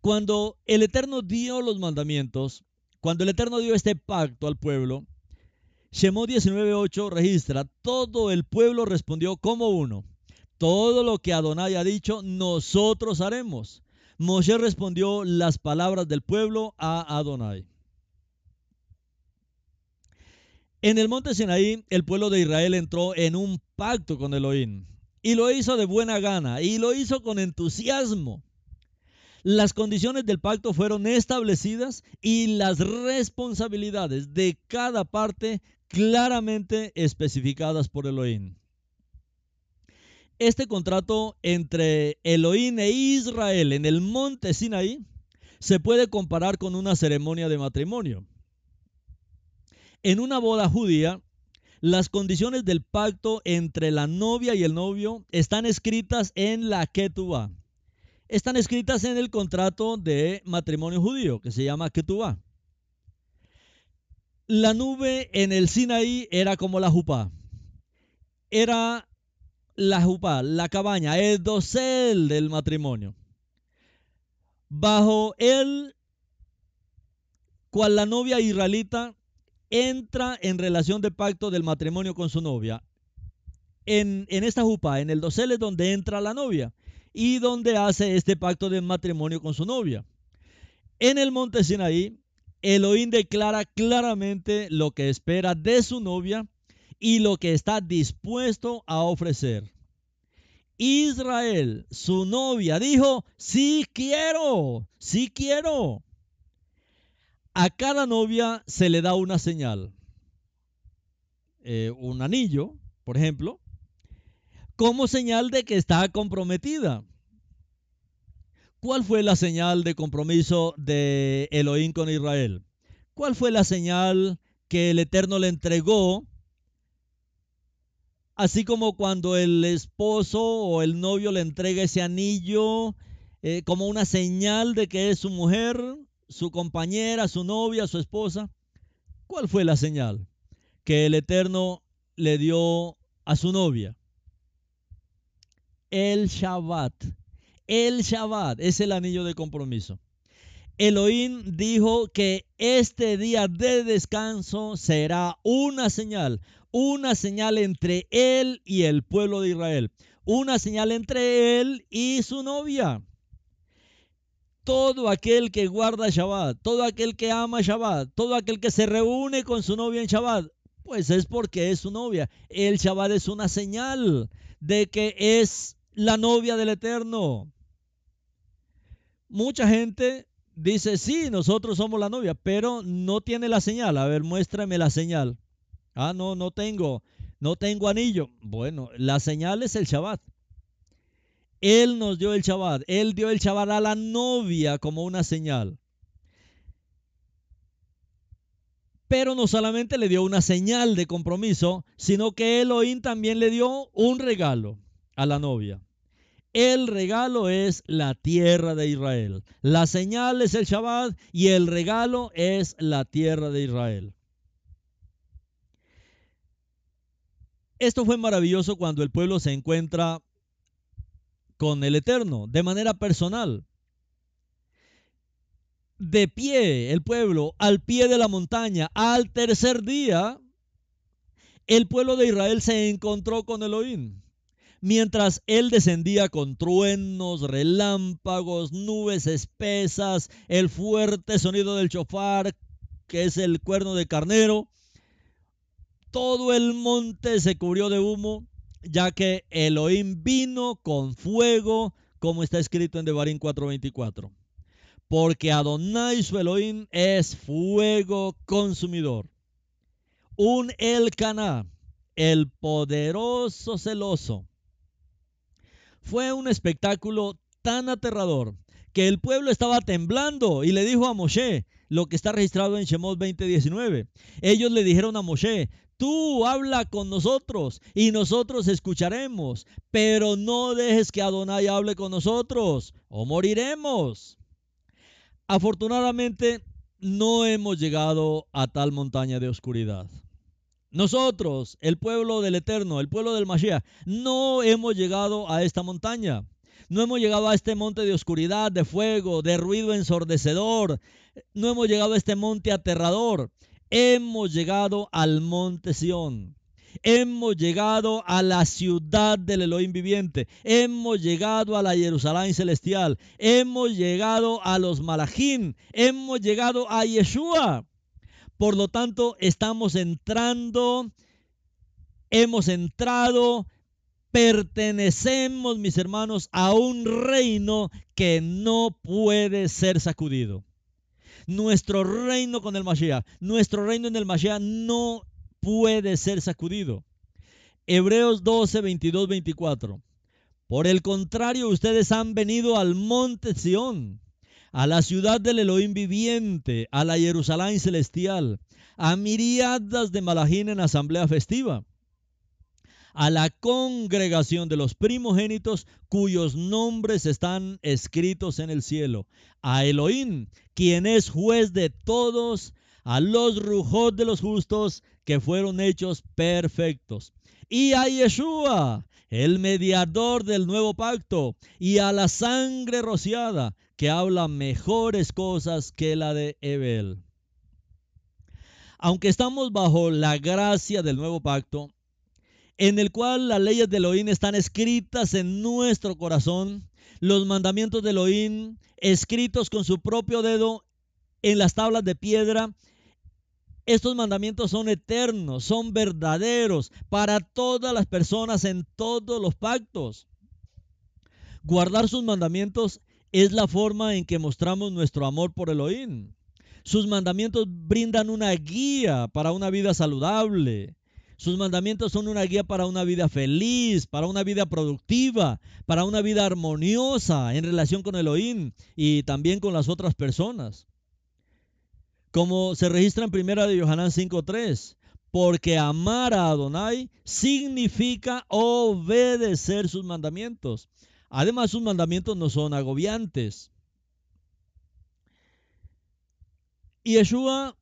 Cuando el Eterno dio los mandamientos, cuando el Eterno dio este pacto al pueblo, Shemot 19.8 registra, todo el pueblo respondió como uno. Todo lo que Adonai ha dicho, nosotros haremos. Moshe respondió las palabras del pueblo a Adonai. En el monte Sinaí, el pueblo de Israel entró en un pacto con Elohim y lo hizo de buena gana y lo hizo con entusiasmo. Las condiciones del pacto fueron establecidas y las responsabilidades de cada parte claramente especificadas por Elohim. Este contrato entre Elohim e Israel en el monte Sinaí se puede comparar con una ceremonia de matrimonio. En una boda judía, las condiciones del pacto entre la novia y el novio están escritas en la Ketubah. Están escritas en el contrato de matrimonio judío que se llama Ketubah. La nube en el Sinaí era como la jupá. Era la jupá, la cabaña, el dosel del matrimonio. Bajo él, cual la novia israelita entra en relación de pacto del matrimonio con su novia. En, esta jupa, en el dosel es donde entra la novia y donde hace este pacto de matrimonio con su novia. En el monte Sinaí, Elohim declara claramente lo que espera de su novia y lo que está dispuesto a ofrecer. Israel, su novia, dijo, sí quiero, sí quiero. A cada novia se le da una señal. Eh, un anillo, por ejemplo, como señal de que está comprometida. ¿Cuál fue la señal de compromiso de Elohim con Israel? ¿Cuál fue la señal que el Eterno le entregó? Así como cuando el esposo o el novio le entrega ese anillo eh, como una señal de que es su mujer, su compañera, su novia, su esposa. ¿Cuál fue la señal que el Eterno le dio a su novia? El Shabbat. El Shabbat es el anillo de compromiso. Elohim dijo que este día de descanso será una señal, una señal entre él y el pueblo de Israel, una señal entre él y su novia todo aquel que guarda Shabbat, todo aquel que ama Shabbat, todo aquel que se reúne con su novia en Shabbat, pues es porque es su novia. El Shabbat es una señal de que es la novia del Eterno. Mucha gente dice, sí, nosotros somos la novia, pero no tiene la señal. A ver, muéstrame la señal. Ah, no, no tengo, no tengo anillo. Bueno, la señal es el Shabbat. Él nos dio el Shabbat. Él dio el Shabbat a la novia como una señal. Pero no solamente le dio una señal de compromiso, sino que Elohim también le dio un regalo a la novia. El regalo es la tierra de Israel. La señal es el Shabbat y el regalo es la tierra de Israel. Esto fue maravilloso cuando el pueblo se encuentra con el Eterno de manera personal. De pie el pueblo, al pie de la montaña, al tercer día, el pueblo de Israel se encontró con Elohim. Mientras él descendía con truenos, relámpagos, nubes espesas, el fuerte sonido del chofar, que es el cuerno de carnero, todo el monte se cubrió de humo ya que Elohim vino con fuego, como está escrito en Devarim 4:24. Porque Adonai su Elohim es fuego consumidor. Un Elcaná, el poderoso celoso. Fue un espectáculo tan aterrador que el pueblo estaba temblando y le dijo a Moshe lo que está registrado en Shemot 20:19. Ellos le dijeron a Moshe, Tú habla con nosotros y nosotros escucharemos, pero no dejes que Adonai hable con nosotros o moriremos. Afortunadamente, no hemos llegado a tal montaña de oscuridad. Nosotros, el pueblo del Eterno, el pueblo del Mashiach, no hemos llegado a esta montaña. No hemos llegado a este monte de oscuridad, de fuego, de ruido ensordecedor. No hemos llegado a este monte aterrador. Hemos llegado al monte Sión. Hemos llegado a la ciudad del Elohim viviente. Hemos llegado a la Jerusalén celestial. Hemos llegado a los Malachim. Hemos llegado a Yeshua. Por lo tanto, estamos entrando, hemos entrado, pertenecemos, mis hermanos, a un reino que no puede ser sacudido. Nuestro reino con el Mashiach, nuestro reino en el Mashiach no puede ser sacudido. Hebreos 12, 22, 24. Por el contrario, ustedes han venido al monte Sión, a la ciudad del Elohim viviente, a la Jerusalén celestial, a miriadas de malajín en asamblea festiva, a la congregación de los primogénitos cuyos nombres están escritos en el cielo, a Elohim, quien es juez de todos, a los rujos de los justos que fueron hechos perfectos, y a Yeshua, el mediador del nuevo pacto, y a la sangre rociada, que habla mejores cosas que la de Ebel. Aunque estamos bajo la gracia del nuevo pacto, en el cual las leyes de Elohim están escritas en nuestro corazón, los mandamientos de Elohim escritos con su propio dedo en las tablas de piedra estos mandamientos son eternos, son verdaderos para todas las personas en todos los pactos. Guardar sus mandamientos es la forma en que mostramos nuestro amor por Elohim. Sus mandamientos brindan una guía para una vida saludable. Sus mandamientos son una guía para una vida feliz, para una vida productiva, para una vida armoniosa en relación con Elohim y también con las otras personas como se registra en primera de Yohanan 5.3, porque amar a Adonai significa obedecer sus mandamientos. Además, sus mandamientos no son agobiantes. Y Yeshua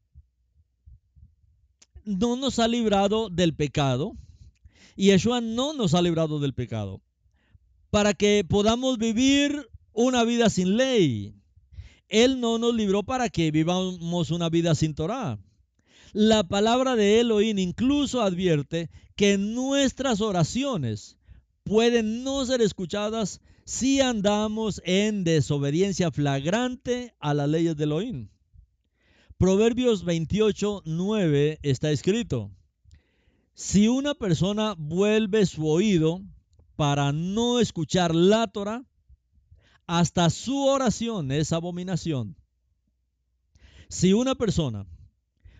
no nos ha librado del pecado. Y Yeshua no nos ha librado del pecado. Para que podamos vivir una vida sin ley. Él no nos libró para que vivamos una vida sin Torah. La palabra de Elohim incluso advierte que nuestras oraciones pueden no ser escuchadas si andamos en desobediencia flagrante a las leyes de Elohim. Proverbios 28, 9 está escrito, si una persona vuelve su oído para no escuchar la Torah, hasta su oración es abominación. Si una persona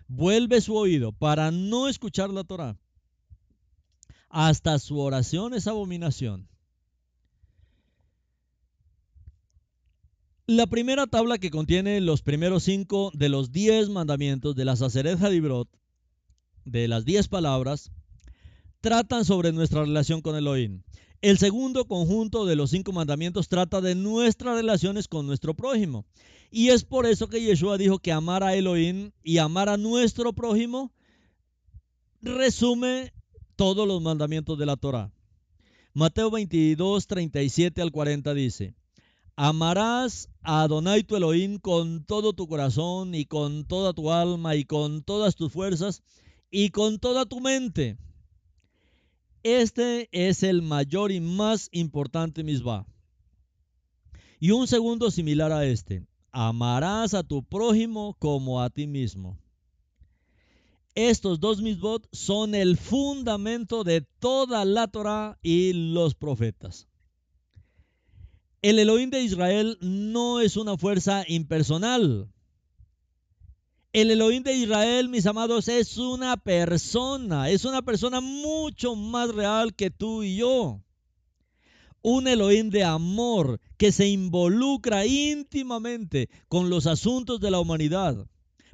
vuelve su oído para no escuchar la Torah, hasta su oración es abominación. La primera tabla que contiene los primeros cinco de los diez mandamientos de la Saceret de las diez palabras, tratan sobre nuestra relación con Elohim. El segundo conjunto de los cinco mandamientos trata de nuestras relaciones con nuestro prójimo. Y es por eso que Yeshua dijo que amar a Elohim y amar a nuestro prójimo resume todos los mandamientos de la Torah. Mateo 22, 37 al 40 dice, Amarás a Adonai tu Elohim con todo tu corazón y con toda tu alma y con todas tus fuerzas y con toda tu mente este es el mayor y más importante misbah. Y un segundo similar a este. Amarás a tu prójimo como a ti mismo. Estos dos misbot son el fundamento de toda la Torah y los profetas. El Elohim de Israel no es una fuerza impersonal, el Elohim de Israel, mis amados, es una persona, es una persona mucho más real que tú y yo. Un Elohim de amor que se involucra íntimamente con los asuntos de la humanidad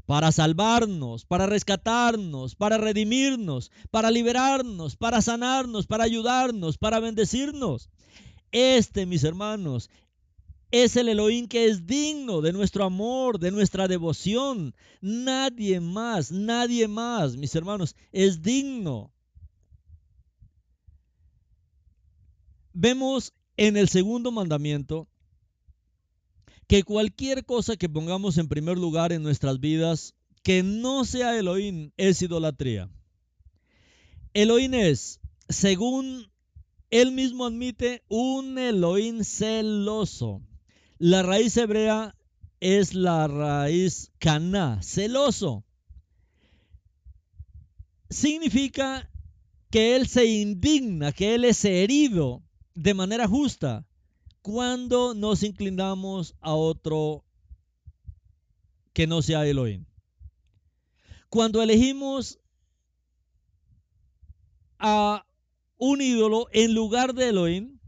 para salvarnos, para rescatarnos, para redimirnos, para liberarnos, para sanarnos, para ayudarnos, para bendecirnos. Este, mis hermanos, es el Elohim que es digno de nuestro amor, de nuestra devoción. Nadie más, nadie más, mis hermanos, es digno. Vemos en el segundo mandamiento que cualquier cosa que pongamos en primer lugar en nuestras vidas que no sea Elohim es idolatría. Elohim es, según él mismo admite, un Elohim celoso. La raíz hebrea es la raíz caná, celoso. Significa que él se indigna, que él es herido de manera justa cuando nos inclinamos a otro que no sea Elohim. Cuando elegimos a un ídolo en lugar de Elohim,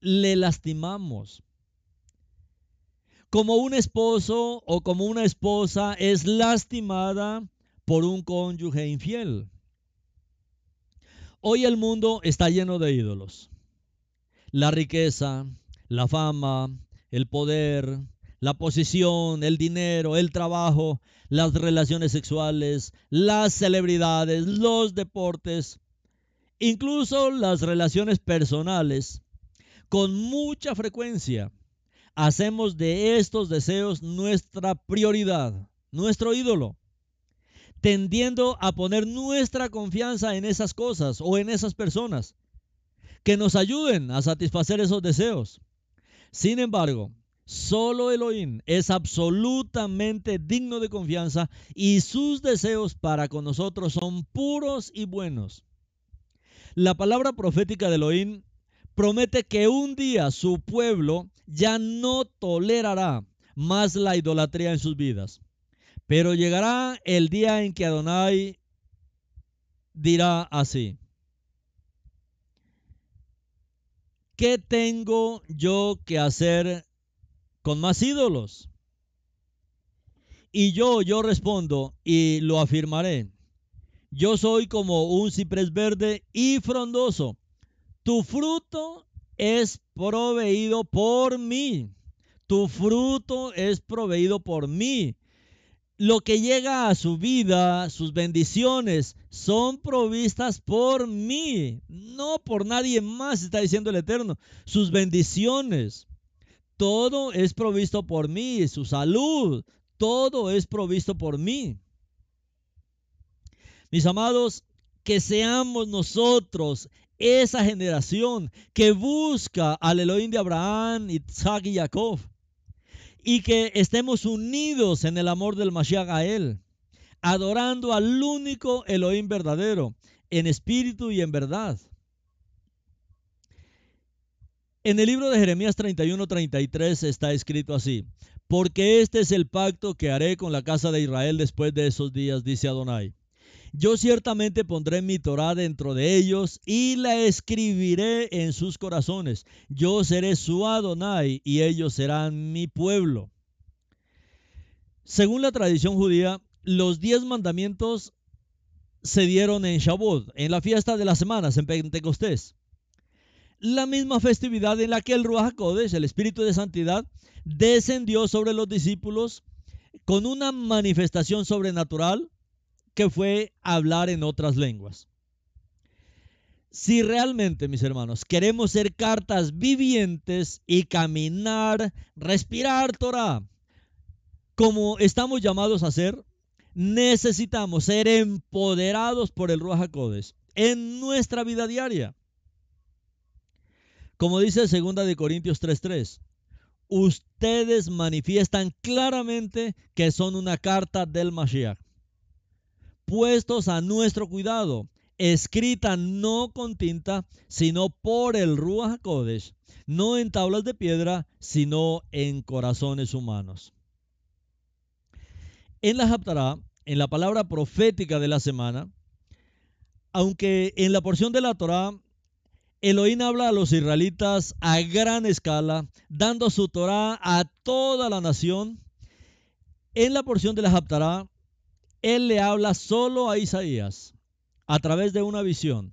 le lastimamos. Como un esposo o como una esposa es lastimada por un cónyuge infiel. Hoy el mundo está lleno de ídolos. La riqueza, la fama, el poder, la posición, el dinero, el trabajo, las relaciones sexuales, las celebridades, los deportes, incluso las relaciones personales, con mucha frecuencia hacemos de estos deseos nuestra prioridad, nuestro ídolo, tendiendo a poner nuestra confianza en esas cosas o en esas personas que nos ayuden a satisfacer esos deseos. Sin embargo, Solo Elohim es absolutamente digno de confianza y sus deseos para con nosotros son puros y buenos. La palabra profética de Elohim promete que un día su pueblo ya no tolerará más la idolatría en sus vidas. Pero llegará el día en que Adonai dirá así. ¿Qué tengo yo que hacer con más ídolos. Y yo, yo respondo y lo afirmaré. Yo soy como un ciprés verde y frondoso. Tu fruto es proveído por mí. Tu fruto es proveído por mí. Lo que llega a su vida, sus bendiciones, son provistas por mí, no por nadie más, está diciendo el Eterno. Sus bendiciones, todo es provisto por mí, su salud, todo es provisto por mí. Mis amados, que seamos nosotros esa generación que busca al Elohim de Abraham, Isaac y Jacob. Y que estemos unidos en el amor del Mashiach a él, adorando al único Elohim verdadero, en espíritu y en verdad. En el libro de Jeremías 31-33 está escrito así, porque este es el pacto que haré con la casa de Israel después de esos días, dice Adonai. Yo ciertamente pondré mi Torah dentro de ellos y la escribiré en sus corazones. Yo seré su Adonai y ellos serán mi pueblo. Según la tradición judía, los diez mandamientos se dieron en Shavuot, en la fiesta de las semanas, en Pentecostés la misma festividad en la que el Ruach HaKodesh, el Espíritu de Santidad, descendió sobre los discípulos con una manifestación sobrenatural que fue hablar en otras lenguas. Si realmente, mis hermanos, queremos ser cartas vivientes y caminar, respirar Torah, como estamos llamados a ser, necesitamos ser empoderados por el Ruach HaKodesh en nuestra vida diaria. Como dice 2 de Corintios 3:3, ustedes manifiestan claramente que son una carta del Mashiach, puestos a nuestro cuidado, escrita no con tinta, sino por el Ruach HaKodesh, no en tablas de piedra, sino en corazones humanos. En la Haftarah, en la palabra profética de la semana, aunque en la porción de la Torah Elohim habla a los israelitas a gran escala, dando su Torah a toda la nación. En la porción de la Haftarah, él le habla solo a Isaías a través de una visión.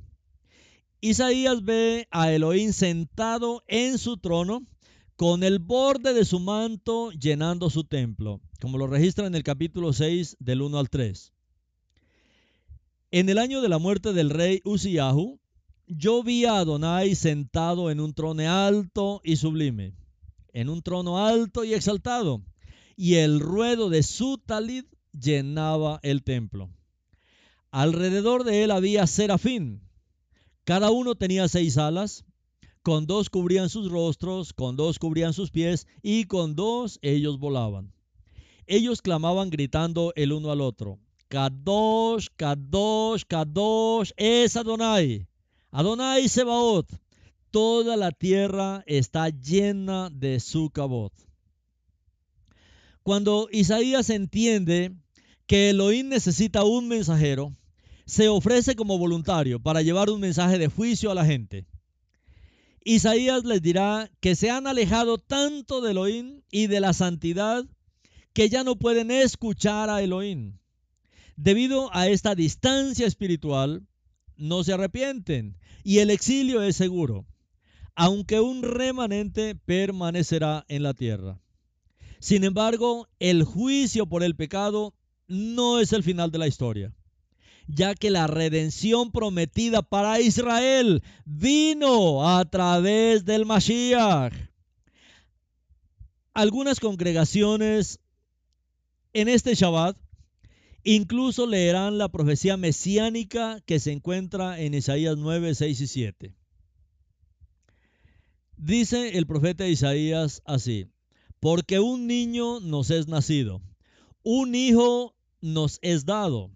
Isaías ve a Elohim sentado en su trono con el borde de su manto llenando su templo, como lo registra en el capítulo 6 del 1 al 3. En el año de la muerte del rey Uziyahu, yo vi a Adonai sentado en un trono alto y sublime, en un trono alto y exaltado, y el ruedo de su talid llenaba el templo. Alrededor de él había serafín. Cada uno tenía seis alas, con dos cubrían sus rostros, con dos cubrían sus pies, y con dos ellos volaban. Ellos clamaban gritando el uno al otro, Kadosh, Kadosh, Kadosh, es Adonai Adonai Sebaot, toda la tierra está llena de su cabot. Cuando Isaías entiende que Elohim necesita un mensajero, se ofrece como voluntario para llevar un mensaje de juicio a la gente. Isaías les dirá que se han alejado tanto de Elohim y de la santidad que ya no pueden escuchar a Elohim. Debido a esta distancia espiritual, no se arrepienten y el exilio es seguro, aunque un remanente permanecerá en la tierra. Sin embargo, el juicio por el pecado no es el final de la historia ya que la redención prometida para Israel vino a través del Mashiach. Algunas congregaciones en este Shabbat incluso leerán la profecía mesiánica que se encuentra en Isaías 9, 6 y 7. Dice el profeta Isaías así, porque un niño nos es nacido, un hijo nos es dado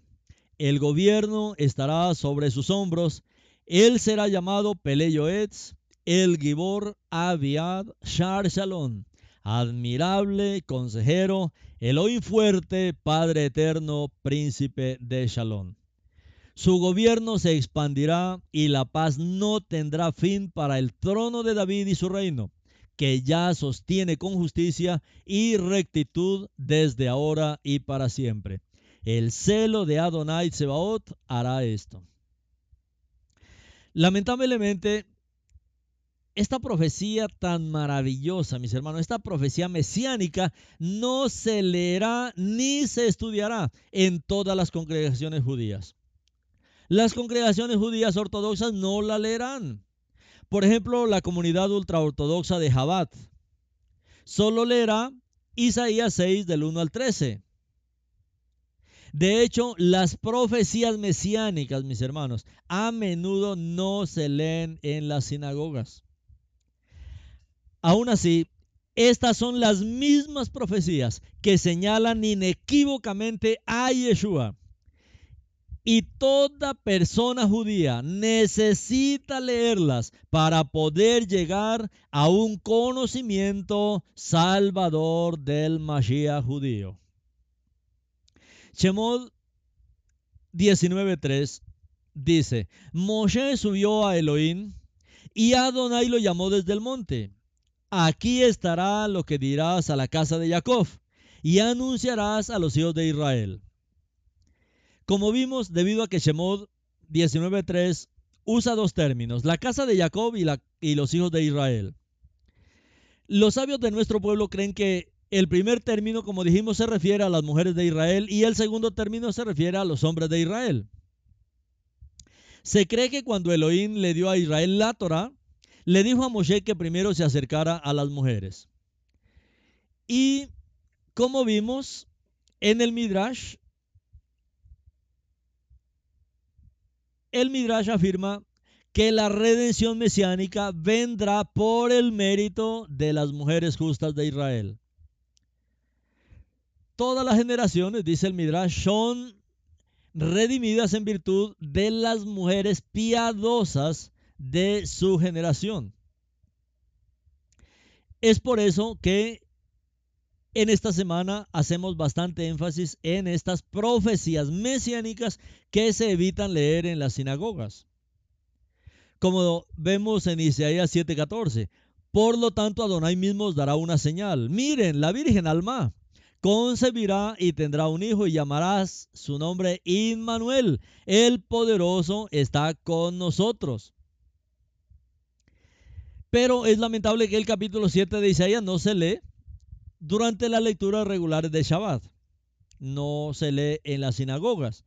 el gobierno estará sobre sus hombros. Él será llamado Peleyoetz, el Gibor Abiad Shar Shalom, admirable consejero, Elohim fuerte, Padre eterno, príncipe de Shalom. Su gobierno se expandirá y la paz no tendrá fin para el trono de David y su reino, que ya sostiene con justicia y rectitud desde ahora y para siempre. El celo de Adonai Sebaot hará esto. Lamentablemente, esta profecía tan maravillosa, mis hermanos, esta profecía mesiánica no se leerá ni se estudiará en todas las congregaciones judías. Las congregaciones judías ortodoxas no la leerán. Por ejemplo, la comunidad ultraortodoxa de Jabat solo leerá Isaías 6 del 1 al 13. De hecho, las profecías mesiánicas, mis hermanos, a menudo no se leen en las sinagogas. Aún así, estas son las mismas profecías que señalan inequívocamente a Yeshua. Y toda persona judía necesita leerlas para poder llegar a un conocimiento salvador del Mashiach judío. Shemot 19.3 dice, Moshe subió a Elohim y Adonai lo llamó desde el monte. Aquí estará lo que dirás a la casa de Jacob y anunciarás a los hijos de Israel. Como vimos, debido a que Shemot 19.3 usa dos términos, la casa de Jacob y, y los hijos de Israel. Los sabios de nuestro pueblo creen que el primer término, como dijimos, se refiere a las mujeres de Israel y el segundo término se refiere a los hombres de Israel. Se cree que cuando Elohim le dio a Israel la Torah, le dijo a Moshe que primero se acercara a las mujeres. Y como vimos en el Midrash, el Midrash afirma que la redención mesiánica vendrá por el mérito de las mujeres justas de Israel todas las generaciones, dice el Midrash, son redimidas en virtud de las mujeres piadosas de su generación. Es por eso que en esta semana hacemos bastante énfasis en estas profecías mesiánicas que se evitan leer en las sinagogas. Como vemos en Isaías 7:14, por lo tanto Adonai mismo os dará una señal. Miren, la Virgen Alma concebirá y tendrá un hijo y llamarás su nombre Inmanuel. El poderoso está con nosotros. Pero es lamentable que el capítulo 7 de Isaías no se lee durante las lecturas regulares de Shabbat. No se lee en las sinagogas.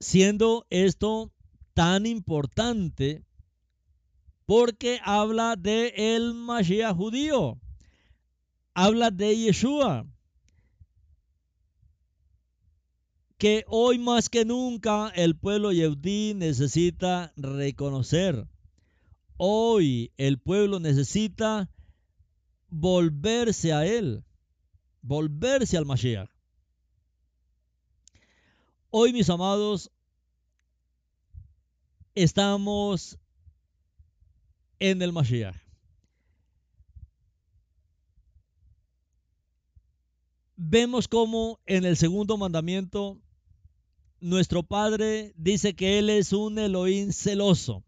Siendo esto tan importante porque habla de el Mashiach judío. Habla de Yeshua. Que hoy más que nunca el pueblo Yehudí necesita reconocer. Hoy el pueblo necesita volverse a él, volverse al Mashiach. Hoy, mis amados, estamos en el Mashiach. Vemos como en el segundo mandamiento nuestro Padre dice que Él es un Elohim celoso.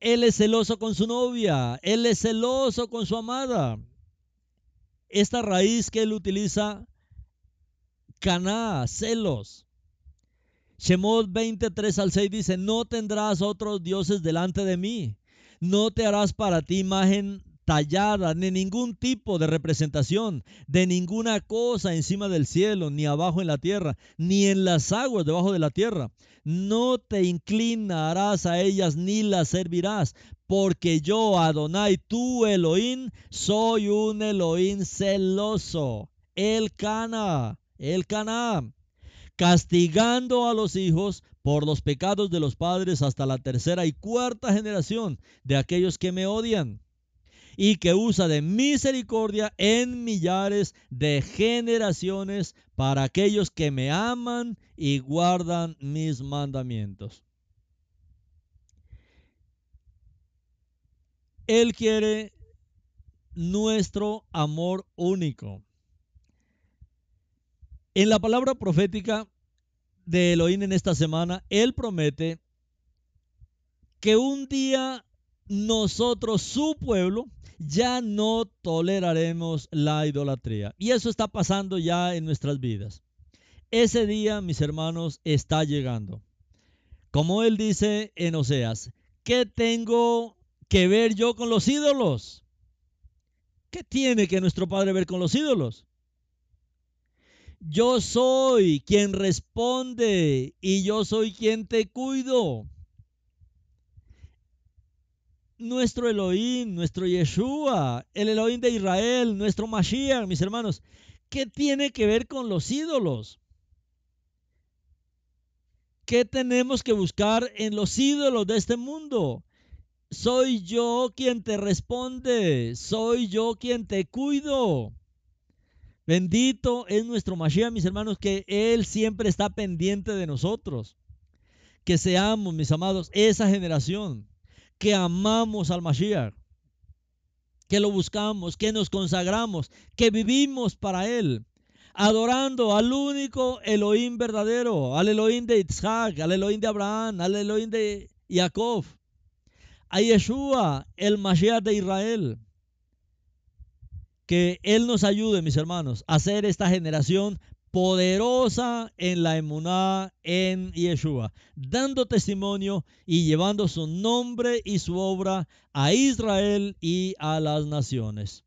Él es celoso con su novia, Él es celoso con su amada. Esta raíz que Él utiliza, caná, celos. Shemot 23 al 6 dice, no tendrás otros dioses delante de mí, no te harás para ti imagen tallada, ni ningún tipo de representación de ninguna cosa encima del cielo, ni abajo en la tierra, ni en las aguas debajo de la tierra. No te inclinarás a ellas ni las servirás, porque yo, Adonai, tu Elohim, soy un Elohim celoso. El Cana, el Cana, castigando a los hijos por los pecados de los padres hasta la tercera y cuarta generación de aquellos que me odian y que usa de misericordia en millares de generaciones para aquellos que me aman y guardan mis mandamientos. Él quiere nuestro amor único. En la palabra profética de Elohim en esta semana, Él promete que un día nosotros, su pueblo, ya no toleraremos la idolatría. Y eso está pasando ya en nuestras vidas. Ese día, mis hermanos, está llegando. Como él dice en Oseas, ¿qué tengo que ver yo con los ídolos? ¿Qué tiene que nuestro Padre ver con los ídolos? Yo soy quien responde y yo soy quien te cuido nuestro Elohim, nuestro Yeshua, el Elohim de Israel, nuestro Mashiach, mis hermanos. ¿Qué tiene que ver con los ídolos? ¿Qué tenemos que buscar en los ídolos de este mundo? Soy yo quien te responde, soy yo quien te cuido. Bendito es nuestro Mashiach, mis hermanos, que Él siempre está pendiente de nosotros. Que seamos, mis amados, esa generación que amamos al Mashiach, que lo buscamos, que nos consagramos, que vivimos para Él, adorando al único Elohim verdadero, al Elohim de Isaac, al Elohim de Abraham, al Elohim de Jacob, a Yeshua, el Mashiach de Israel. Que Él nos ayude, mis hermanos, a ser esta generación poderosa en la emuná en Yeshua, dando testimonio y llevando su nombre y su obra a Israel y a las naciones.